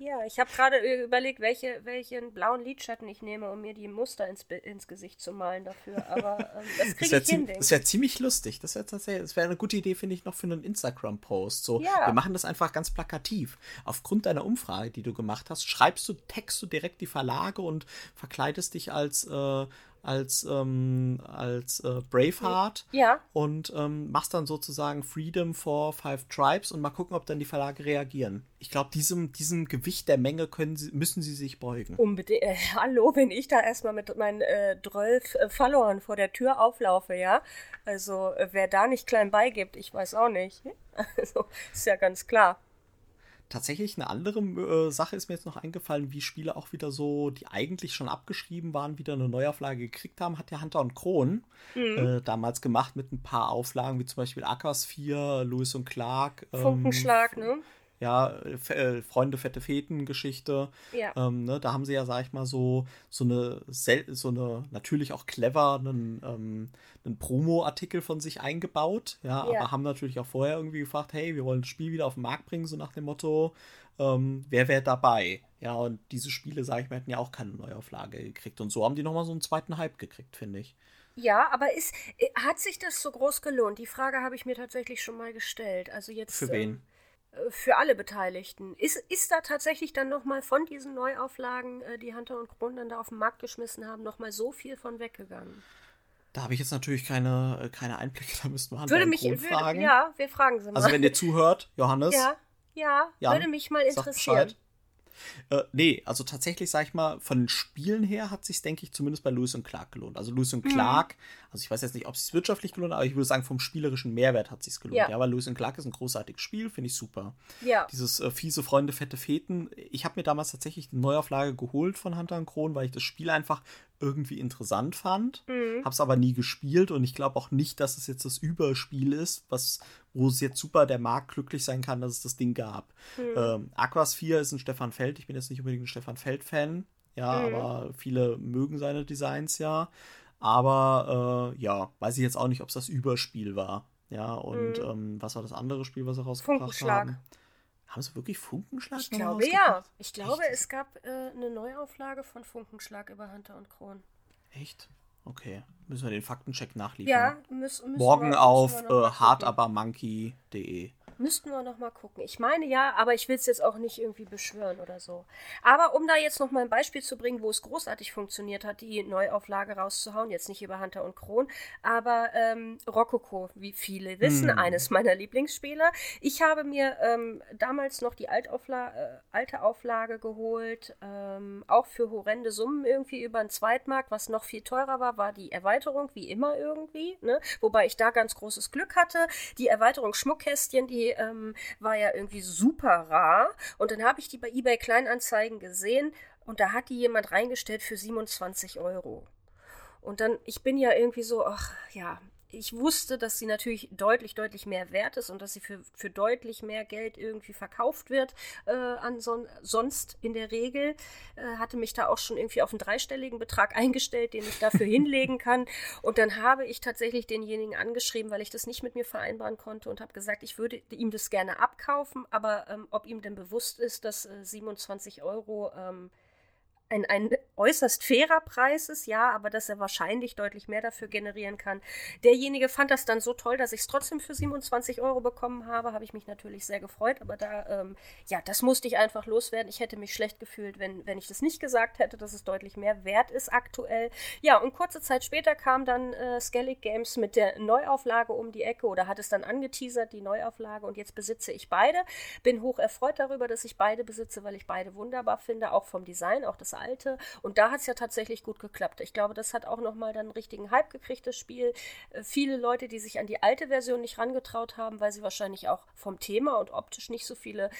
ja, ich habe gerade überlegt, welche, welchen blauen Lidschatten ich nehme, um mir die Muster ins, ins Gesicht zu malen dafür. Aber ähm, das kriege ich hin. Das wäre ziemlich lustig. Das wäre tatsächlich, eine gute Idee, finde ich, noch für einen Instagram-Post. So, ja. wir machen das einfach ganz plakativ. Aufgrund deiner Umfrage, die du gemacht hast, schreibst du, textst du direkt die Verlage und verkleidest dich als äh, als, ähm, als äh, Braveheart ja. und ähm, machst dann sozusagen Freedom for Five Tribes und mal gucken, ob dann die Verlage reagieren. Ich glaube, diesem, diesem Gewicht der Menge können sie, müssen sie sich beugen. Unbedingt. Äh, hallo, wenn ich da erstmal mit meinen äh, 12 äh, Followern vor der Tür auflaufe, ja. Also, äh, wer da nicht klein beigibt, ich weiß auch nicht. Also, ist ja ganz klar tatsächlich eine andere äh, Sache ist mir jetzt noch eingefallen, wie Spiele auch wieder so, die eigentlich schon abgeschrieben waren, wieder eine Neuauflage gekriegt haben, hat der Hunter und Kron mhm. äh, damals gemacht mit ein paar Auflagen, wie zum Beispiel Ackers 4, Lewis und Clark. Ähm, Funkenschlag, ne? Ja, äh, Freunde, fette Feten-Geschichte. Ja. Ähm, ne, da haben sie ja, sag ich mal, so, so eine, so eine, natürlich auch clever, einen, ähm, einen Promo-Artikel von sich eingebaut, ja, ja, aber haben natürlich auch vorher irgendwie gefragt, hey, wir wollen das Spiel wieder auf den Markt bringen, so nach dem Motto, ähm, wer wäre dabei? Ja, und diese Spiele, sag ich mal, hätten ja auch keine Neuauflage gekriegt. Und so haben die nochmal so einen zweiten Hype gekriegt, finde ich. Ja, aber ist, äh, hat sich das so groß gelohnt? Die Frage habe ich mir tatsächlich schon mal gestellt. Also jetzt. Für wen? Für alle Beteiligten. Ist, ist da tatsächlich dann nochmal von diesen Neuauflagen, äh, die Hunter und Kron dann da auf den Markt geschmissen haben, nochmal so viel von weggegangen? Da habe ich jetzt natürlich keine, äh, keine Einblicke, da müssten wir Hunter würde und mich, Kron würde, fragen. Ja, wir fragen sie mal. Also wenn ihr zuhört, Johannes. Ja, ja, Jan, würde mich mal interessieren. Äh, nee, also tatsächlich, sag ich mal, von den Spielen her hat sich denke ich, zumindest bei Lewis und Clark gelohnt. Also Lewis und mhm. Clark, also ich weiß jetzt nicht, ob es sich wirtschaftlich gelohnt hat, aber ich würde sagen, vom spielerischen Mehrwert hat es sich gelohnt. Ja. ja, weil Lewis und Clark ist ein großartiges Spiel, finde ich super. Ja. Dieses äh, fiese Freunde, fette Feten. Ich habe mir damals tatsächlich eine Neuauflage geholt von Hunter und Kron, weil ich das Spiel einfach irgendwie interessant fand. Mhm. Hab's aber nie gespielt und ich glaube auch nicht, dass es jetzt das Überspiel ist, was, wo es jetzt super der Markt glücklich sein kann, dass es das Ding gab. Mhm. Ähm, Aquas 4 ist ein Stefan Feld. Ich bin jetzt nicht unbedingt ein Stefan Feld-Fan. Ja, mhm. aber viele mögen seine Designs ja. Aber äh, ja, weiß ich jetzt auch nicht, ob es das Überspiel war. Ja, und mhm. ähm, was war das andere Spiel, was sie rausgebracht haben? Haben sie wirklich Funkenschlag? Ich glaube ja. Ich glaube, Echt? es gab äh, eine Neuauflage von Funkenschlag über Hunter und Kron. Echt? Okay. Müssen wir den Faktencheck nachliefern. Ja, müssen, müssen Morgen wir, auf äh, hardabermonkey.de. Müssten wir noch mal gucken. Ich meine ja, aber ich will es jetzt auch nicht irgendwie beschwören oder so. Aber um da jetzt noch mal ein Beispiel zu bringen, wo es großartig funktioniert hat, die Neuauflage rauszuhauen, jetzt nicht über Hunter und Kron, aber ähm, Rococo, wie viele wissen, hm. eines meiner Lieblingsspiele. Ich habe mir ähm, damals noch die Altaufla äh, alte Auflage geholt, ähm, auch für horrende Summen irgendwie über einen Zweitmarkt, was noch viel teurer war, war die Erweiterung, wie immer irgendwie, ne? wobei ich da ganz großes Glück hatte. Die Erweiterung Schmuckkästchen, die ähm, war ja irgendwie super rar. Und dann habe ich die bei eBay Kleinanzeigen gesehen und da hat die jemand reingestellt für 27 Euro. Und dann, ich bin ja irgendwie so, ach ja, ich wusste, dass sie natürlich deutlich, deutlich mehr wert ist und dass sie für, für deutlich mehr Geld irgendwie verkauft wird, äh, an son sonst in der Regel. Äh, hatte mich da auch schon irgendwie auf einen dreistelligen Betrag eingestellt, den ich dafür hinlegen kann. Und dann habe ich tatsächlich denjenigen angeschrieben, weil ich das nicht mit mir vereinbaren konnte und habe gesagt, ich würde ihm das gerne abkaufen, aber ähm, ob ihm denn bewusst ist, dass äh, 27 Euro ähm, ein, ein äußerst fairer Preis ist, ja, aber dass er wahrscheinlich deutlich mehr dafür generieren kann. Derjenige fand das dann so toll, dass ich es trotzdem für 27 Euro bekommen habe, habe ich mich natürlich sehr gefreut, aber da, ähm, ja, das musste ich einfach loswerden. Ich hätte mich schlecht gefühlt, wenn, wenn ich das nicht gesagt hätte, dass es deutlich mehr wert ist aktuell. Ja, und kurze Zeit später kam dann äh, Skellig Games mit der Neuauflage um die Ecke oder hat es dann angeteasert, die Neuauflage, und jetzt besitze ich beide. Bin hoch erfreut darüber, dass ich beide besitze, weil ich beide wunderbar finde, auch vom Design, auch das alte. Und da hat es ja tatsächlich gut geklappt. Ich glaube, das hat auch nochmal dann einen richtigen Hype gekriegt, das Spiel. Äh, viele Leute, die sich an die alte Version nicht rangetraut haben, weil sie wahrscheinlich auch vom Thema und optisch nicht so viele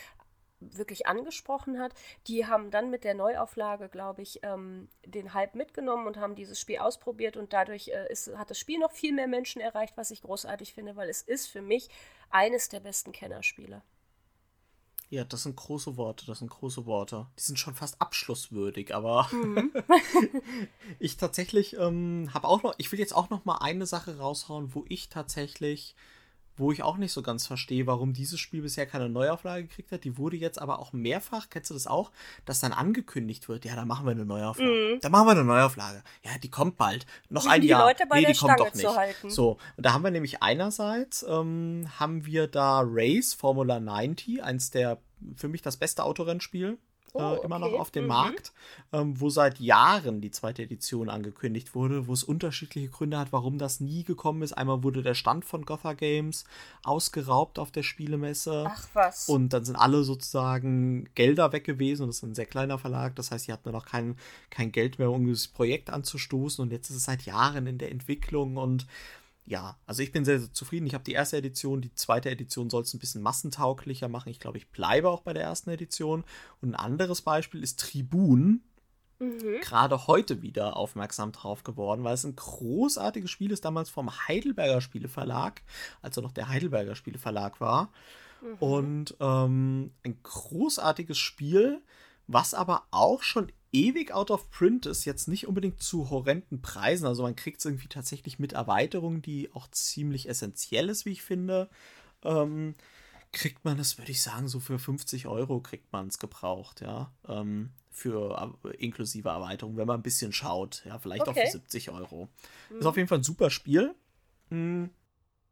wirklich angesprochen hat, die haben dann mit der Neuauflage, glaube ich, ähm, den Hype mitgenommen und haben dieses Spiel ausprobiert und dadurch äh, ist, hat das Spiel noch viel mehr Menschen erreicht, was ich großartig finde, weil es ist für mich eines der besten Kennerspiele. Ja, das sind große Worte, das sind große Worte. Die sind schon fast abschlusswürdig, aber mhm. ich tatsächlich ähm, habe auch noch, ich will jetzt auch noch mal eine Sache raushauen, wo ich tatsächlich wo ich auch nicht so ganz verstehe, warum dieses Spiel bisher keine Neuauflage gekriegt hat. Die wurde jetzt aber auch mehrfach, kennst du das auch, dass dann angekündigt wird, ja, da machen wir eine Neuauflage. Mhm. Da machen wir eine Neuauflage. Ja, die kommt bald. Noch ein die Jahr. Leute bei nee, der die Stange kommt doch nicht. So, und da haben wir nämlich einerseits ähm, haben wir da Race Formula 90, eins der für mich das beste Autorennspiel Oh, äh, immer okay. noch auf dem mhm. Markt, ähm, wo seit Jahren die zweite Edition angekündigt wurde, wo es unterschiedliche Gründe hat, warum das nie gekommen ist. Einmal wurde der Stand von Gotha Games ausgeraubt auf der Spielemesse. Ach was. Und dann sind alle sozusagen Gelder weg gewesen und das ist ein sehr kleiner Verlag. Das heißt, sie hatten noch kein, kein Geld mehr, um dieses Projekt anzustoßen und jetzt ist es seit Jahren in der Entwicklung und ja, also ich bin sehr, sehr zufrieden. Ich habe die erste Edition, die zweite Edition soll es ein bisschen massentauglicher machen. Ich glaube, ich bleibe auch bei der ersten Edition. Und ein anderes Beispiel ist Tribun. Mhm. Gerade heute wieder aufmerksam drauf geworden, weil es ein großartiges Spiel ist, damals vom Heidelberger Spieleverlag, als er noch der Heidelberger Spieleverlag war. Mhm. Und ähm, ein großartiges Spiel, was aber auch schon ewig out of print ist, jetzt nicht unbedingt zu horrenden Preisen. Also man kriegt es irgendwie tatsächlich mit Erweiterungen, die auch ziemlich essentiell ist, wie ich finde. Ähm, kriegt man es, würde ich sagen, so für 50 Euro kriegt man es gebraucht, ja. Ähm, für äh, inklusive Erweiterung, wenn man ein bisschen schaut. Ja, vielleicht okay. auch für 70 Euro. Mhm. Ist auf jeden Fall ein super Spiel. Mhm.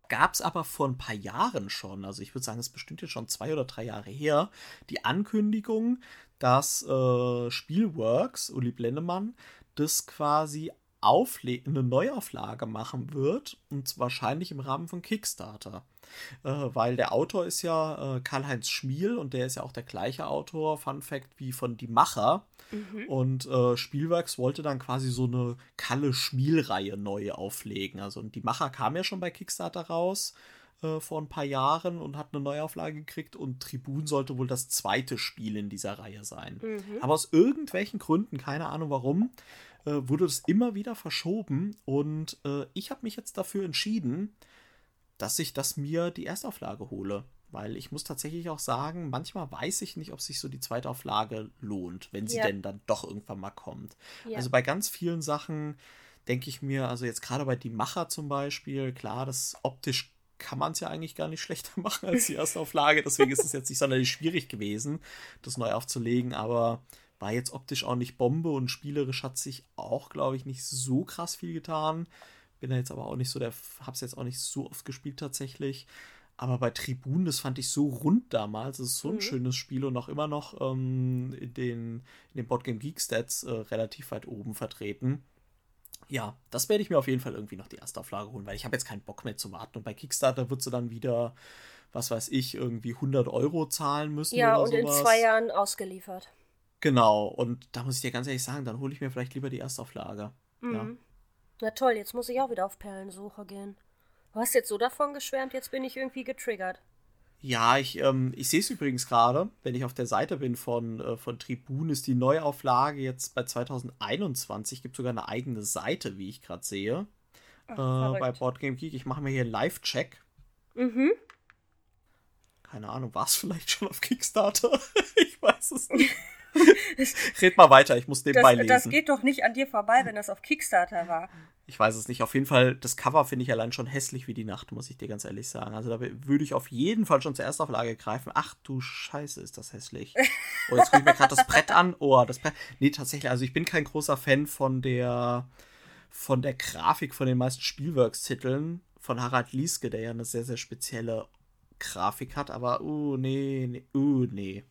Gab es aber vor ein paar Jahren schon, also ich würde sagen, es bestimmt jetzt schon zwei oder drei Jahre her, die Ankündigung, dass äh, Spielworks, Uli Blennemann, das quasi Aufle eine Neuauflage machen wird, und wahrscheinlich im Rahmen von Kickstarter. Äh, weil der Autor ist ja äh, Karl-Heinz Schmiel und der ist ja auch der gleiche Autor, Fun Fact, wie von Die Macher. Mhm. Und äh, Spielworks wollte dann quasi so eine Kalle-Schmiel-Reihe neu auflegen. Also und Die Macher kam ja schon bei Kickstarter raus äh, vor ein paar Jahren und hat eine Neuauflage gekriegt und Tribun sollte wohl das zweite Spiel in dieser Reihe sein. Mhm. Aber aus irgendwelchen Gründen, keine Ahnung warum, äh, wurde das immer wieder verschoben und äh, ich habe mich jetzt dafür entschieden, dass ich das mir die Erstauflage hole. Weil ich muss tatsächlich auch sagen, manchmal weiß ich nicht, ob sich so die zweite Auflage lohnt, wenn sie ja. denn dann doch irgendwann mal kommt. Ja. Also bei ganz vielen Sachen denke ich mir, also jetzt gerade bei Die Macher zum Beispiel, klar, das optisch kann man es ja eigentlich gar nicht schlechter machen als die erste Auflage. Deswegen ist es jetzt nicht sonderlich schwierig gewesen, das neu aufzulegen, aber war jetzt optisch auch nicht Bombe und spielerisch hat sich auch, glaube ich, nicht so krass viel getan. Bin da jetzt aber auch nicht so der, hab's jetzt auch nicht so oft gespielt tatsächlich. Aber bei Tribun, das fand ich so rund damals. Es ist so ein mhm. schönes Spiel und auch immer noch ähm, in den, in den Boardgame Geek Stats äh, relativ weit oben vertreten ja, das werde ich mir auf jeden Fall irgendwie noch die erste Auflage holen, weil ich habe jetzt keinen Bock mehr zu warten. Und bei Kickstarter wird sie dann wieder, was weiß ich, irgendwie 100 Euro zahlen müssen. Ja, und sowas. in zwei Jahren ausgeliefert. Genau, und da muss ich dir ganz ehrlich sagen, dann hole ich mir vielleicht lieber die Erstauflage. Mhm. Ja. Na toll, jetzt muss ich auch wieder auf Perlensuche gehen. Du hast jetzt so davon geschwärmt, jetzt bin ich irgendwie getriggert. Ja, ich, ähm, ich sehe es übrigens gerade, wenn ich auf der Seite bin von, äh, von Tribun, ist die Neuauflage jetzt bei 2021, gibt sogar eine eigene Seite, wie ich gerade sehe. Ach, äh, bei Boardgame Geek. Ich mache mir hier einen Live-Check. Mhm. Keine Ahnung, war es vielleicht schon auf Kickstarter? ich weiß es nicht. Red mal weiter, ich muss nebenbei das, lesen. Das geht doch nicht an dir vorbei, wenn das auf Kickstarter war. Ich weiß es nicht. Auf jeden Fall, das Cover finde ich allein schon hässlich wie die Nacht, muss ich dir ganz ehrlich sagen. Also da würde ich auf jeden Fall schon zur Erstauflage greifen. Ach du Scheiße, ist das hässlich. Oh, jetzt gucke ich mir gerade das Brett an. Oh, das Brett. Nee, tatsächlich, also ich bin kein großer Fan von der von der Grafik von den meisten Spielworks-Titeln von Harald Lieske, der ja eine sehr, sehr spezielle Grafik hat, aber uh, nee, nee uh, nee.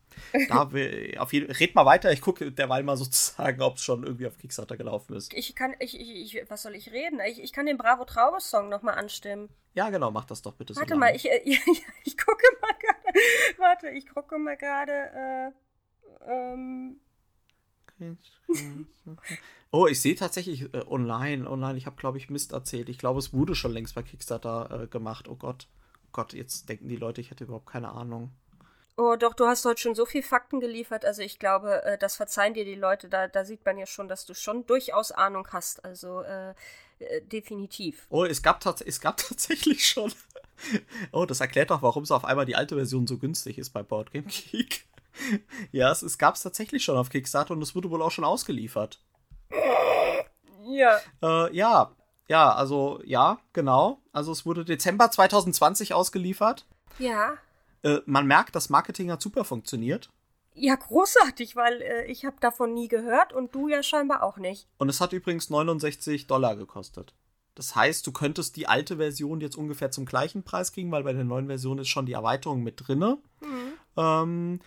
Da will, auf jeden, red mal weiter, ich gucke derweil mal sozusagen, ob es schon irgendwie auf Kickstarter gelaufen ist. Ich kann, ich, ich, was soll ich reden? Ich, ich kann den Bravo Traube Song nochmal anstimmen. Ja, genau, mach das doch bitte Warte so mal, ich, ich, äh, ich, gucke mal gerade, warte, ich gucke mal gerade, äh, ähm. Oh, ich sehe tatsächlich äh, online, online, ich habe, glaube ich, Mist erzählt. Ich glaube, es wurde schon längst bei Kickstarter äh, gemacht, oh Gott. Gott, jetzt denken die Leute, ich hätte überhaupt keine Ahnung. Oh, doch, du hast heute schon so viel Fakten geliefert. Also ich glaube, äh, das verzeihen dir die Leute. Da, da sieht man ja schon, dass du schon durchaus Ahnung hast. Also äh, äh, definitiv. Oh, es gab, es gab tatsächlich schon. oh, das erklärt doch, warum es auf einmal die alte Version so günstig ist bei Boardgame Geek. ja, es, es gab es tatsächlich schon auf Kickstarter und es wurde wohl auch schon ausgeliefert. Ja. Äh, ja, ja, also ja, genau. Also es wurde Dezember 2020 ausgeliefert. Ja. Äh, man merkt, das Marketing hat super funktioniert. Ja, großartig, weil äh, ich habe davon nie gehört und du ja scheinbar auch nicht. Und es hat übrigens 69 Dollar gekostet. Das heißt, du könntest die alte Version jetzt ungefähr zum gleichen Preis kriegen, weil bei der neuen Version ist schon die Erweiterung mit drinne. Mhm. Ähm,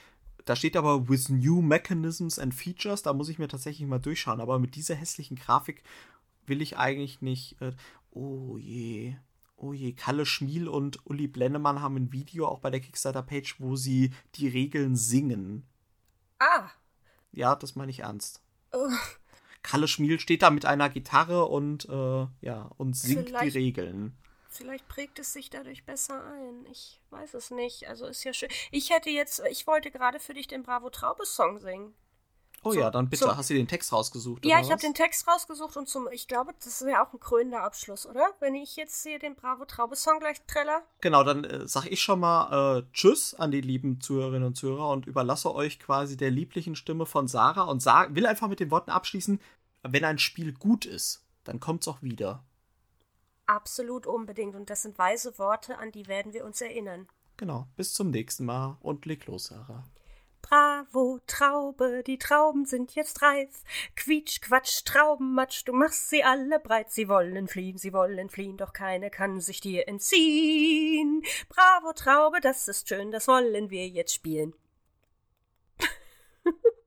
da steht aber with new mechanisms and features. Da muss ich mir tatsächlich mal durchschauen. Aber mit dieser hässlichen Grafik will ich eigentlich nicht. Äh, oh je. Oh je, Kalle Schmiel und Uli Blennemann haben ein Video auch bei der Kickstarter-Page, wo sie die Regeln singen. Ah. Ja, das meine ich ernst. Oh. Kalle Schmiel steht da mit einer Gitarre und äh, ja, und singt vielleicht, die Regeln. Vielleicht prägt es sich dadurch besser ein. Ich weiß es nicht. Also ist ja schön. Ich hätte jetzt, ich wollte gerade für dich den Bravo Traube Song singen. Oh ja, dann bitte. Zum, Hast du den Text rausgesucht? Ja, ich habe den Text rausgesucht und zum, ich glaube, das wäre auch ein krönender Abschluss, oder? Wenn ich jetzt hier den Bravo Traube Song gleich treller. Genau, dann äh, sag ich schon mal äh, Tschüss an die lieben Zuhörerinnen und Zuhörer und überlasse euch quasi der lieblichen Stimme von Sarah und sag, will einfach mit den Worten abschließen, wenn ein Spiel gut ist, dann kommt's auch wieder. Absolut unbedingt. Und das sind weise Worte, an die werden wir uns erinnern. Genau. Bis zum nächsten Mal und leg los, Sarah. Bravo, Traube, die Trauben sind jetzt reif. Quietsch, Quatsch, Traubenmatsch, du machst sie alle breit. Sie wollen fliehen, sie wollen fliehen, doch keine kann sich dir entziehen. Bravo, Traube, das ist schön, das wollen wir jetzt spielen.